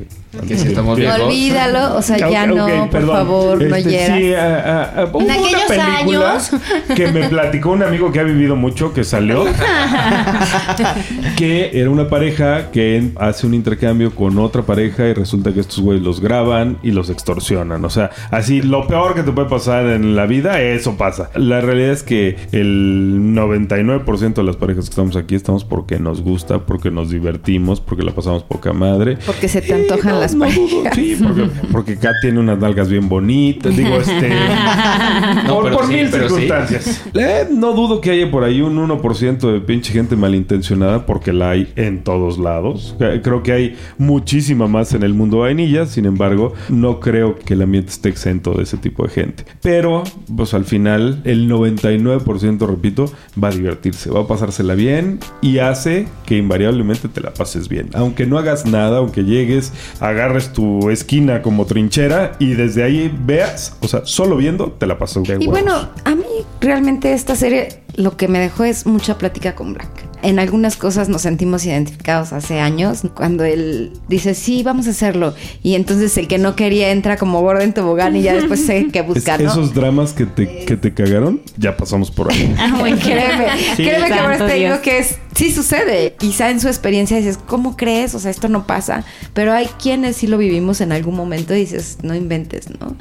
Que si estamos viejos. Olvídalo, o sea, ya no, por perdón. favor, no Este, hieras. Sí, ah, hubo una aquellos años. *laughs* que me platicó un amigo que ha vivido mucho, que salió, *laughs* que era una pareja que hace un intercambio con otra pareja y resulta que estos güeyes los graban y los extorsionan. O sea, así lo peor que te puede pasar en la vida, eso pasa. La realidad es que el 99% de las parejas que estamos aquí estamos porque nos gusta, porque nos divertimos, porque la pasamos poca madre. Porque se te antojan no, las no parejas. dudo, sí, porque, porque Kat tiene unas nalgas bien bonitas. Digo, este. *laughs* No, por pero por sí, mil sí. circunstancias. Eh, no dudo que haya por ahí un 1% de pinche gente malintencionada, porque la hay en todos lados. Eh, Creo que hay muchísima más en el mundo vainilla. Sin embargo, no creo que el ambiente esté exento de ese tipo de gente. Pero, pues al final, el 99%, repito, va a divertirse, va a pasársela bien y hace que invariablemente te la pases bien. Aunque no hagas nada, aunque llegues, agarres tu esquina como trinchera y desde ahí veas, o sea, solo viendo, te la pasas de Y huevos. bueno, a mí realmente esta serie lo que me dejó es mucha plática con Black. En algunas cosas nos sentimos identificados hace años, cuando él dice, sí, vamos a hacerlo. Y entonces el que no quería entra como gordo en tobogán y ya después sé *laughs* qué Es- buscar, ¿no? Esos dramas que te, que te cagaron, ya pasamos por ahí. *laughs* Ah, bueno. Créeme, Sí, créeme que ahora te digo Dios. que es, sí sucede. Quizá en su experiencia dices, ¿cómo crees? O sea, esto no pasa. Pero hay quienes sí lo vivimos en algún momento y dices, no inventes, ¿no?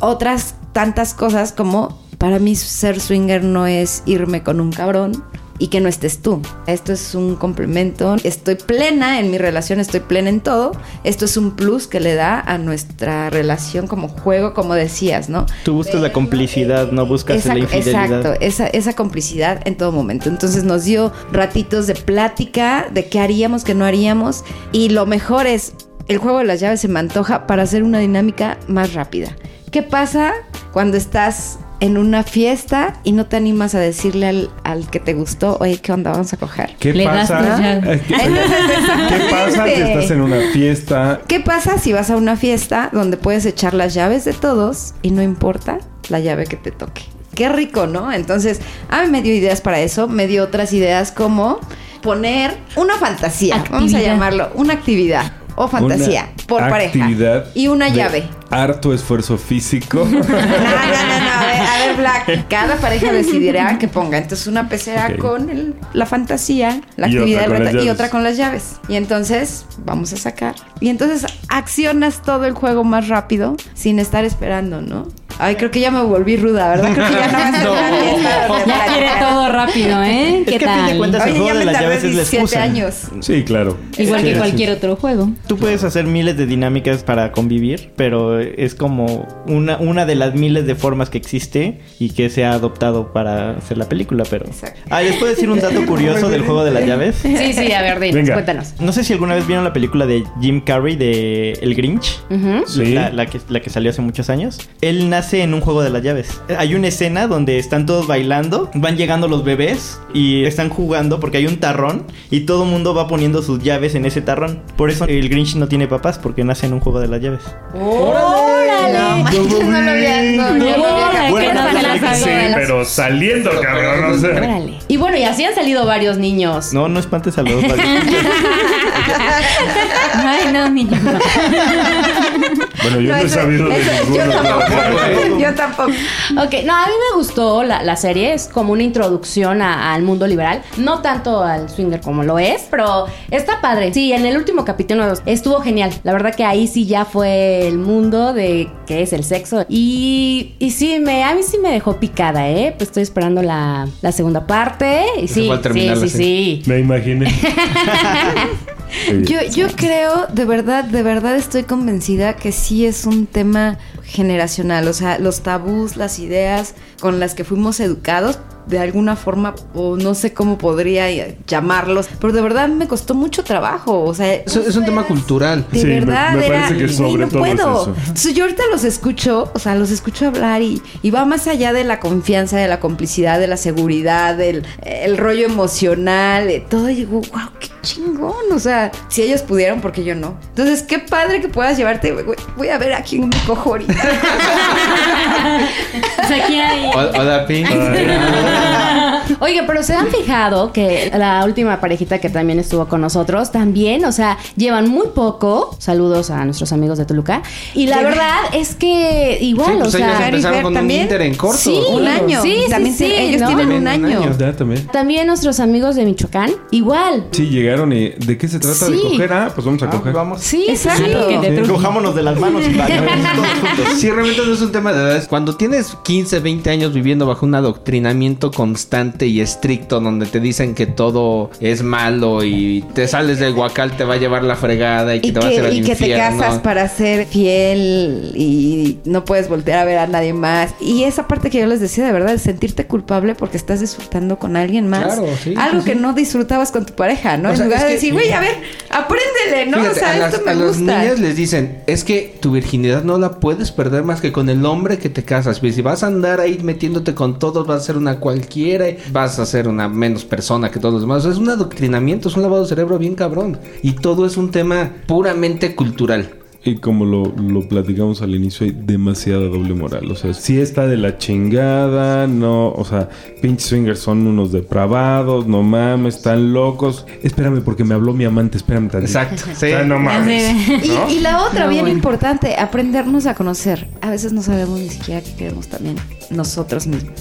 Otras tantas cosas como, para mí ser swinger no es irme con un cabrón y que no estés tú. Esto es un complemento. Estoy plena en mi relación, estoy plena en todo. Esto es un plus que le da a nuestra relación como juego, como decías, ¿no? Tú buscas la complicidad, no buscas la Exacto, infidelidad. exacto, esa, esa complicidad en todo momento. Entonces nos dio ratitos de plática, de qué haríamos, qué no haríamos. Y lo mejor es, el juego de las llaves se me antoja para hacer una dinámica más rápida. ¿Qué pasa cuando estás en una fiesta y no te animas a decirle al, al que te gustó, oye, ¿qué onda? Vamos a coger. ¿Qué Le pasa? *laughs* ¿Qué, pasa si estás en una fiesta? ¿Qué pasa si vas a una fiesta donde puedes echar las llaves de todos y no importa la llave que te toque? Qué rico, ¿no? Entonces, a mí me dio ideas para eso, me dio otras ideas como poner una fantasía, vamos a llamarlo, una actividad o fantasía Una por actividad pareja y una de llave. Harto esfuerzo físico. *laughs* No, no, no, no, a ver, Black, *laughs* cada pareja decidirá que ponga. Entonces, una pecera con el- la fantasía, la Y actividad otra del reto y otra con las llaves. Y entonces, vamos a sacar. Y entonces, accionas todo el juego más rápido sin estar esperando, ¿no? Ay, creo que ya me volví ruda, ¿verdad? Creo que ya no ser *laughs* No. donde Ya quiere todo rápido, ¿eh? Es ¿Qué que a fin de tal? cuentas- el Oye, juego ya de me las tardé llaves es la 17 excusa. años. Sí, claro. Igual Sí, que sí. cualquier otro juego. Tú puedes hacer miles de dinámicas para convivir, pero es como una, una de las miles de formas que existe y que se ha adoptado para hacer la película, pero... Exacto. Ah, ¿les puedo decir un dato curioso del juego de las llaves? Sí, sí, a ver, dinos, Venga. cuéntanos. No sé si alguna vez vieron la película de Jim Carrey de El Grinch. Ujú. Sí. La, la que, la que salió hace muchos años. Él nace en un juego de las llaves. Hay una escena donde están todos bailando, van llegando los bebés y están jugando porque hay un tarrón y todo el mundo va poniendo sus llaves en ese tarrón. Por eso el Grinch no tiene papás porque nace en un juego de las llaves. ¡Órale! No, lo había, pero saliendo, cabrón. Y bueno, y así han salido varios niños. No, no espantes a los *laughs* bebés. Ay, no, niño. Bueno, yo no, he eso- sabido de ninguno. Yo tampoco. *laughs* Yo tampoco. Ok, no, a mí me gustó la, la serie, es como una introducción a- al mundo liberal, no tanto al swinger como lo es, pero está padre. Sí, en el último capítulo estuvo genial, la verdad que ahí sí ya fue el mundo de qué es el sexo y, y sí, me, a mí sí me dejó picada, ¿eh? Pues estoy esperando la, la segunda parte y sí, sí, sí, sí. Me imaginé. *laughs* Yo, yo creo, de verdad, de verdad estoy convencida que sí es un tema generacional. O sea, los tabús, las ideas con las que fuimos educados, de alguna forma, o no sé cómo podría llamarlos, pero de verdad me costó mucho trabajo. O sea, Es, es un tema cultural. de Sí, me- verdad me era, parece que "Güey, sobre no todo es puedo. eso". Entonces yo ahorita los escucho, o sea, los escucho hablar y, y va más allá de la confianza, de la complicidad, de la seguridad, del el rollo emocional, de todo. Y digo, wow, qué chingón. O sea, si ellos pudieron, porque yo no. Entonces, qué padre que puedas llevarte. Voy a ver a quién me cojo ahorita. *laughs* Pues aquí hay. Hola, hola, Pink. ねえねえ Oye, pero se han fijado que la última parejita que también estuvo con nosotros, también, o sea, llevan muy poco. Saludos a nuestros amigos de Toluca. Y la verdad es que igual, Sí, pues o ellos sea. empezaron con un. Inter en corto. Sí, un año. Sí, sí, También sí, tienen- ellos ¿no? tienen un También un año. también. También nuestros amigos de Michoacán, igual. Sí, llegaron y... ¿De qué se trata de coger? Ah, pues vamos a Ah, coger. vamos. Sí, Exacto. Cojámonos de las manos y vayamos todos juntos. *laughs* Sí, realmente no es un tema de edades. Cuando tienes 15, 20 años viviendo bajo un adoctrinamiento constante y estricto donde te dicen que todo es malo y te sales del guacal te va a llevar la fregada y que Y te va a al y que te casas para ser fiel y no puedes voltear a ver a nadie más. Y esa parte que yo les decía, de verdad, el sentirte culpable porque estás disfrutando con alguien más. Claro, sí, Algo sí, que no disfrutabas con tu pareja, ¿no? O en sea, lugar de que- decir, güey, a ver, apréndele, ¿no? Fíjate, o sea, a las, esto me a las gusta. niñas les dicen, es que tu virginidad no la puedes perder más que con el hombre que te casas. Si vas a andar ahí metiéndote con todos, vas a ser una cualquiera, vas a ser una menos persona que todos los demás. O sea, es un adoctrinamiento, es un lavado de cerebro bien cabrón. Y todo es un tema puramente cultural. Y como lo, lo platicamos al inicio, hay demasiada doble moral. O sea, sí está de la chingada, no, o sea, pinches swingers son unos depravados, no mames, están locos. Espérame, porque me habló mi amante, espérame tantito. Exacto. O sea, no mames. Y, y la otra, No, bien bueno. importante, aprendernos a conocer. A veces no sabemos ni siquiera qué queremos también nosotros mismos.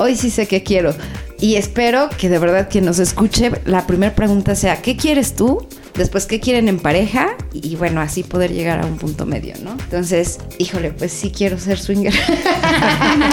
Hoy sí sé qué quiero. Y espero que de verdad quien nos escuche, la primera pregunta sea, ¿qué quieres tú? Después, ¿qué quieren en pareja? Y bueno, así poder llegar a un punto medio, ¿no? Entonces, híjole, pues sí quiero ser swinger.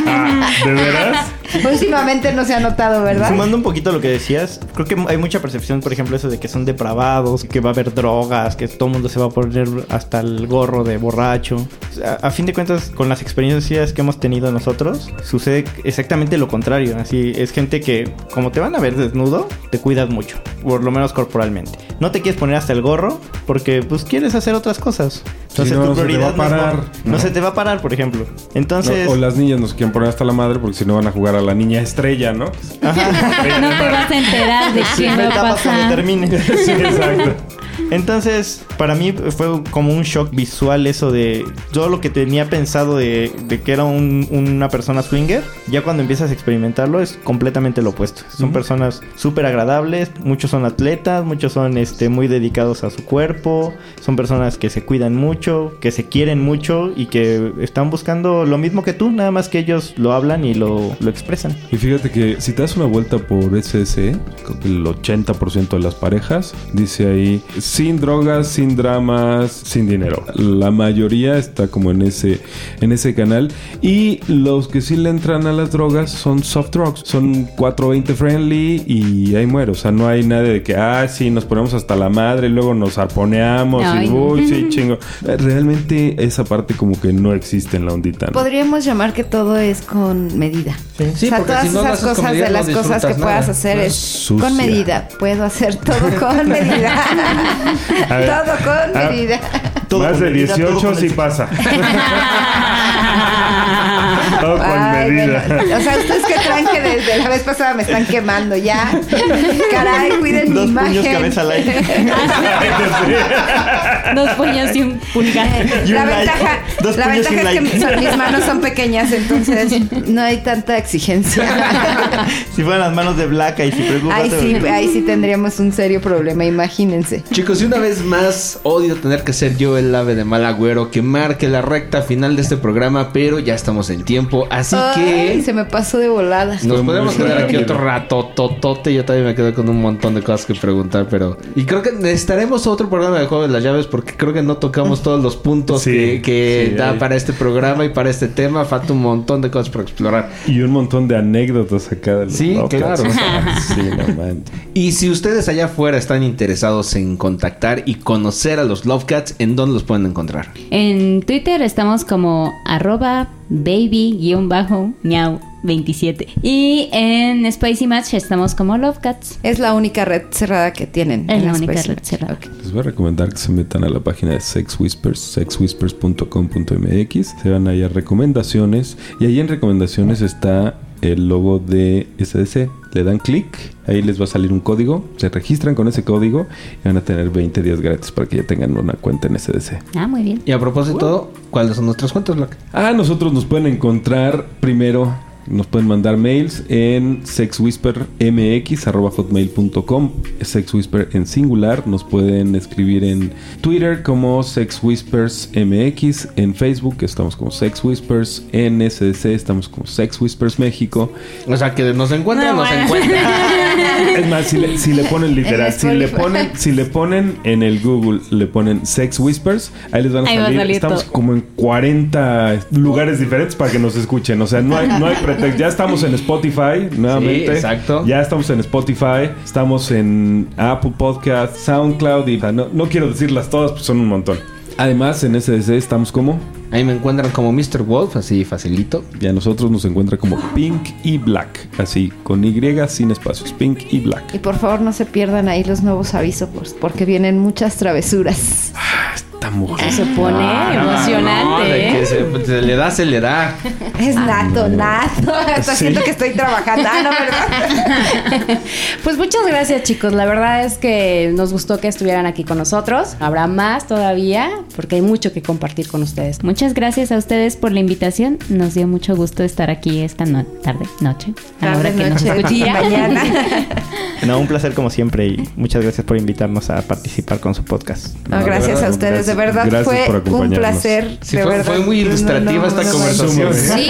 Ah, *laughs* ¿De veras? Últimamente no se ha notado, ¿verdad? Sumando un poquito lo que decías, creo que hay mucha percepción, por ejemplo, eso de que son depravados, que va a haber drogas, que todo el mundo se va a poner hasta el gorro de borracho. Sea, a fin de cuentas, con las experiencias que hemos tenido nosotros, sucede exactamente lo contrario. Así es gente que, como te van a ver desnudo, te cuidas mucho, por lo menos corporalmente. No te quieres poner hasta el gorro porque, pues, quieres hacer otras cosas. Entonces, no, tu se te prioridad va a parar, no, ¿no? se te va a parar, por ejemplo. Entonces, No, o las niñas nos quieren poner hasta la madre porque si no van a jugar a la niña estrella, ¿no? *laughs* No te vas a enterar de Sí, quién va a pasar. termine. *laughs* Sí, exacto. Entonces, para mí fue como un shock visual eso de todo lo que tenía pensado de, de que era un- una persona swinger. Ya cuando empiezas a experimentarlo es completamente lo opuesto. Son personas súper agradables, muchos son atletas, muchos son este, muy dedicados a su cuerpo, son personas que se cuidan mucho, que se quieren mucho y que están buscando lo mismo que tú, nada más que ellos lo hablan y lo, lo expresan. Y fíjate que si te das una vuelta por SSE, creo que el 80% de las parejas dice ahí sin drogas, sin dramas, sin dinero. La mayoría está como en ese en ese canal y los que sí le entran a las drogas son soft drugs, son 420 friendly y ahí muere, o sea, no hay nada de que ah, sí, nos ponemos hasta la madre y luego nos arponeamos Ay, y no. uy, sí, *laughs* chingo. Realmente esa parte como que no existe en la ondita. ¿no? Podríamos llamar que todo es con medida. Sí, o sea, porque todas si no esas cosas medida, de no las cosas que disfrutas puedas nada. hacer es Sucia. con medida. Puedo hacer todo *laughs* con medida. *laughs* Ver. todo con Ah. medida. Todo Más con de medida, todo 18 con sí el- pasa. *laughs* Todo con Ay, medida. bueno, o sea, ustedes que traen que desde la vez pasada me están quemando ya. Caray, cuiden mi Dos imagen. puños cabeza al aire. *laughs* *laughs* Dos puños y un pulgar. Y un la ventaja, la ventaja es like. que son- mis manos son pequeñas, entonces no hay tanta exigencia. *laughs* Si fueran las manos de Black y si preocupas. Ahí sí, ahí sí tendríamos un serio problema, imagínense. Chicos, y una vez más, odio tener que ser yo el ave de mal agüero que marque la recta final de este programa, pero ya estamos en tiempo, así Ay, que se me pasó de voladas. nos podemos quedar aquí otro rato, totote. Yo también me quedo con un montón de cosas que preguntar, pero... Y creo que necesitaremos otro programa de Juego de las Llaves porque creo que no tocamos todos los puntos Sí, que, que sí, da hay- para este programa y para este tema. Falta un montón de cosas por explorar. Y un montón de anécdotas acá de los Sí, claro. *laughs* Sí, no. Y si ustedes allá afuera están interesados en contactar y conocer a los Lovecats, ¿en dónde los pueden encontrar? En Twitter estamos como arroba baby-miau27. Y en Spicy Match estamos como Lovecats. Es la única red cerrada que tienen. Es en la única red Match. cerrada. Les voy a recomendar que se metan a la página de Sex Whispers, sexwhispers.com.mx. Se van ahí a recomendaciones. Y ahí en recomendaciones está el logo de SDC. Le dan clic, ahí les va a salir un código. Se registran con ese código y van a tener 20 días gratis para que ya tengan una cuenta en SDC. Ah, muy bien. Y a propósito, ¿cuáles son nuestras cuentas, Black? A nosotros nos pueden encontrar primero, nos pueden mandar mails en sexwhispermx.hotmail.com Sexwhisper en singular. Nos pueden escribir en Twitter como sexwhispersmx. En Facebook estamos como Sex Whispers. En SDC estamos como Sex Whispers México. O sea, que nos encuentran, No, nos bueno. encuentran. *laughs* Es más, si le, si le *laughs* ponen literal, si le ponen, si le ponen en el Google, le ponen Sex Whispers, ahí les van a Ahí va a salir. estamos todo. como en 40 lugares diferentes para que nos escuchen. O sea, no hay, no hay pretexto. Ya estamos en Spotify, nuevamente. Sí, exacto. Ya estamos en Spotify, estamos en Apple Podcast, SoundCloud y o sea, no, no quiero decirlas todas, pues son un montón. Además, en SDC estamos como, Ahí me encuentran como Mr. Wolf, así facilito. y a nosotros nos encuentra como Pink y Black, así con Y sin espacios, Pink y Black. Y por favor no se pierdan ahí los nuevos avisos pues, porque vienen muchas travesuras. Esta mujer. Se pone Ah, no, emocionante, de ¿eh? que se, se le da, se le da. Es nato, nato. Hasta Sí. siento que estoy trabajando. Ah, no, ¿verdad? *laughs* Pues muchas gracias, chicos. La verdad es que nos gustó que estuvieran aquí con nosotros. Habrá más todavía, porque hay mucho que compartir con ustedes. Muchas gracias a ustedes por la invitación. Nos dio mucho gusto estar aquí esta no- tarde, noche, a la hora Tarde, que nos noche, escuchen. mañana. *laughs* No, un placer como siempre y muchas gracias por invitarnos a participar con su podcast. No, No, de gracias verdad, a ustedes, de verdad Gracias por fue un placer. Sí, de fue, verdad. fue muy ilustrativa no, esta no, no, conversación. Sí.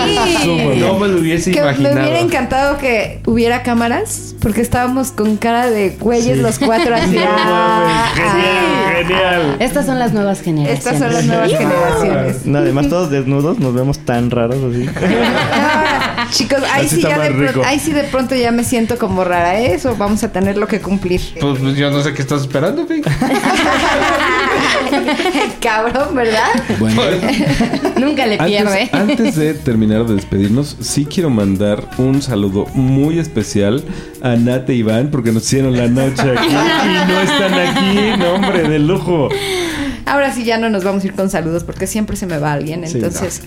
No me lo hubiese Que me hubiera encantado que hubiera cámaras, porque estábamos con cara de güeyes los cuatro así. No ah, genial, ah. genial. Estas son las nuevas generaciones. Estas son las nuevas generaciones. No, además todos desnudos nos vemos tan raros así. *laughs* Ah, chicos, ahí Así sí, ya de rico. ahí sí de pronto ya me siento como rara, ¿eh? Eso vamos a tenerlo que cumplir. Pues, pues yo no sé qué estás esperando, Pi. *laughs* Cabrón, ¿verdad? Bueno, Nunca le pierde. antes, antes de terminar de despedirnos, sí quiero mandar un saludo muy especial a Nate y Iván porque nos hicieron la noche aquí y no están aquí, no hombre, de lujo. Ahora sí ya no nos vamos a ir con saludos porque siempre se me va alguien, Sí, entonces...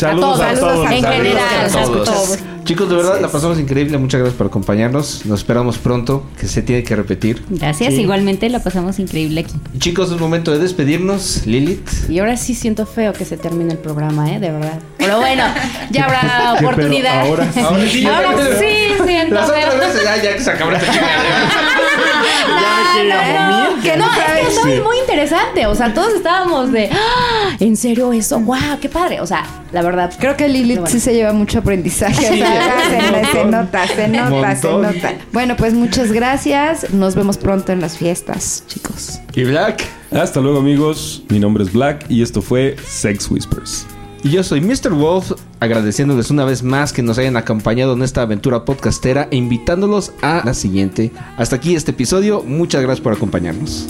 Saludos a todos, todos. en general, a a todos. Chicos, de verdad la pasamos increíble. Muchas gracias por acompañarnos. Nos esperamos pronto, que se tiene que repetir. Gracias, Sí. igualmente la pasamos increíble aquí. Y chicos, es momento de despedirnos. Lilith. Y ahora sí siento feo que se termine el programa, ¿eh? De verdad. Pero bueno, ya *laughs* habrá oportunidad. *laughs* Ahora sí. Ahora sí, Ahora me- sí, siento Las otras feo. veces ya, ya que se acabó. *laughs* No, no, que no, es que Sí. muy interesante. O sea, todos estábamos de, ¡Ah! ¿en serio eso? ¡Wow! ¡Qué padre! O sea, la verdad. Creo que Lilith bueno. sí se lleva mucho aprendizaje. o sea, se, se nota, se nota, se nota. Bueno, pues muchas gracias. Nos vemos pronto en las fiestas, chicos. Y Black. Hasta luego amigos, mi nombre es Black y esto fue Sex Whispers. Y yo soy Mr. Wolf, agradeciéndoles una vez más que nos hayan acompañado en esta aventura podcastera e invitándolos a la siguiente. Hasta aquí este episodio, muchas gracias por acompañarnos.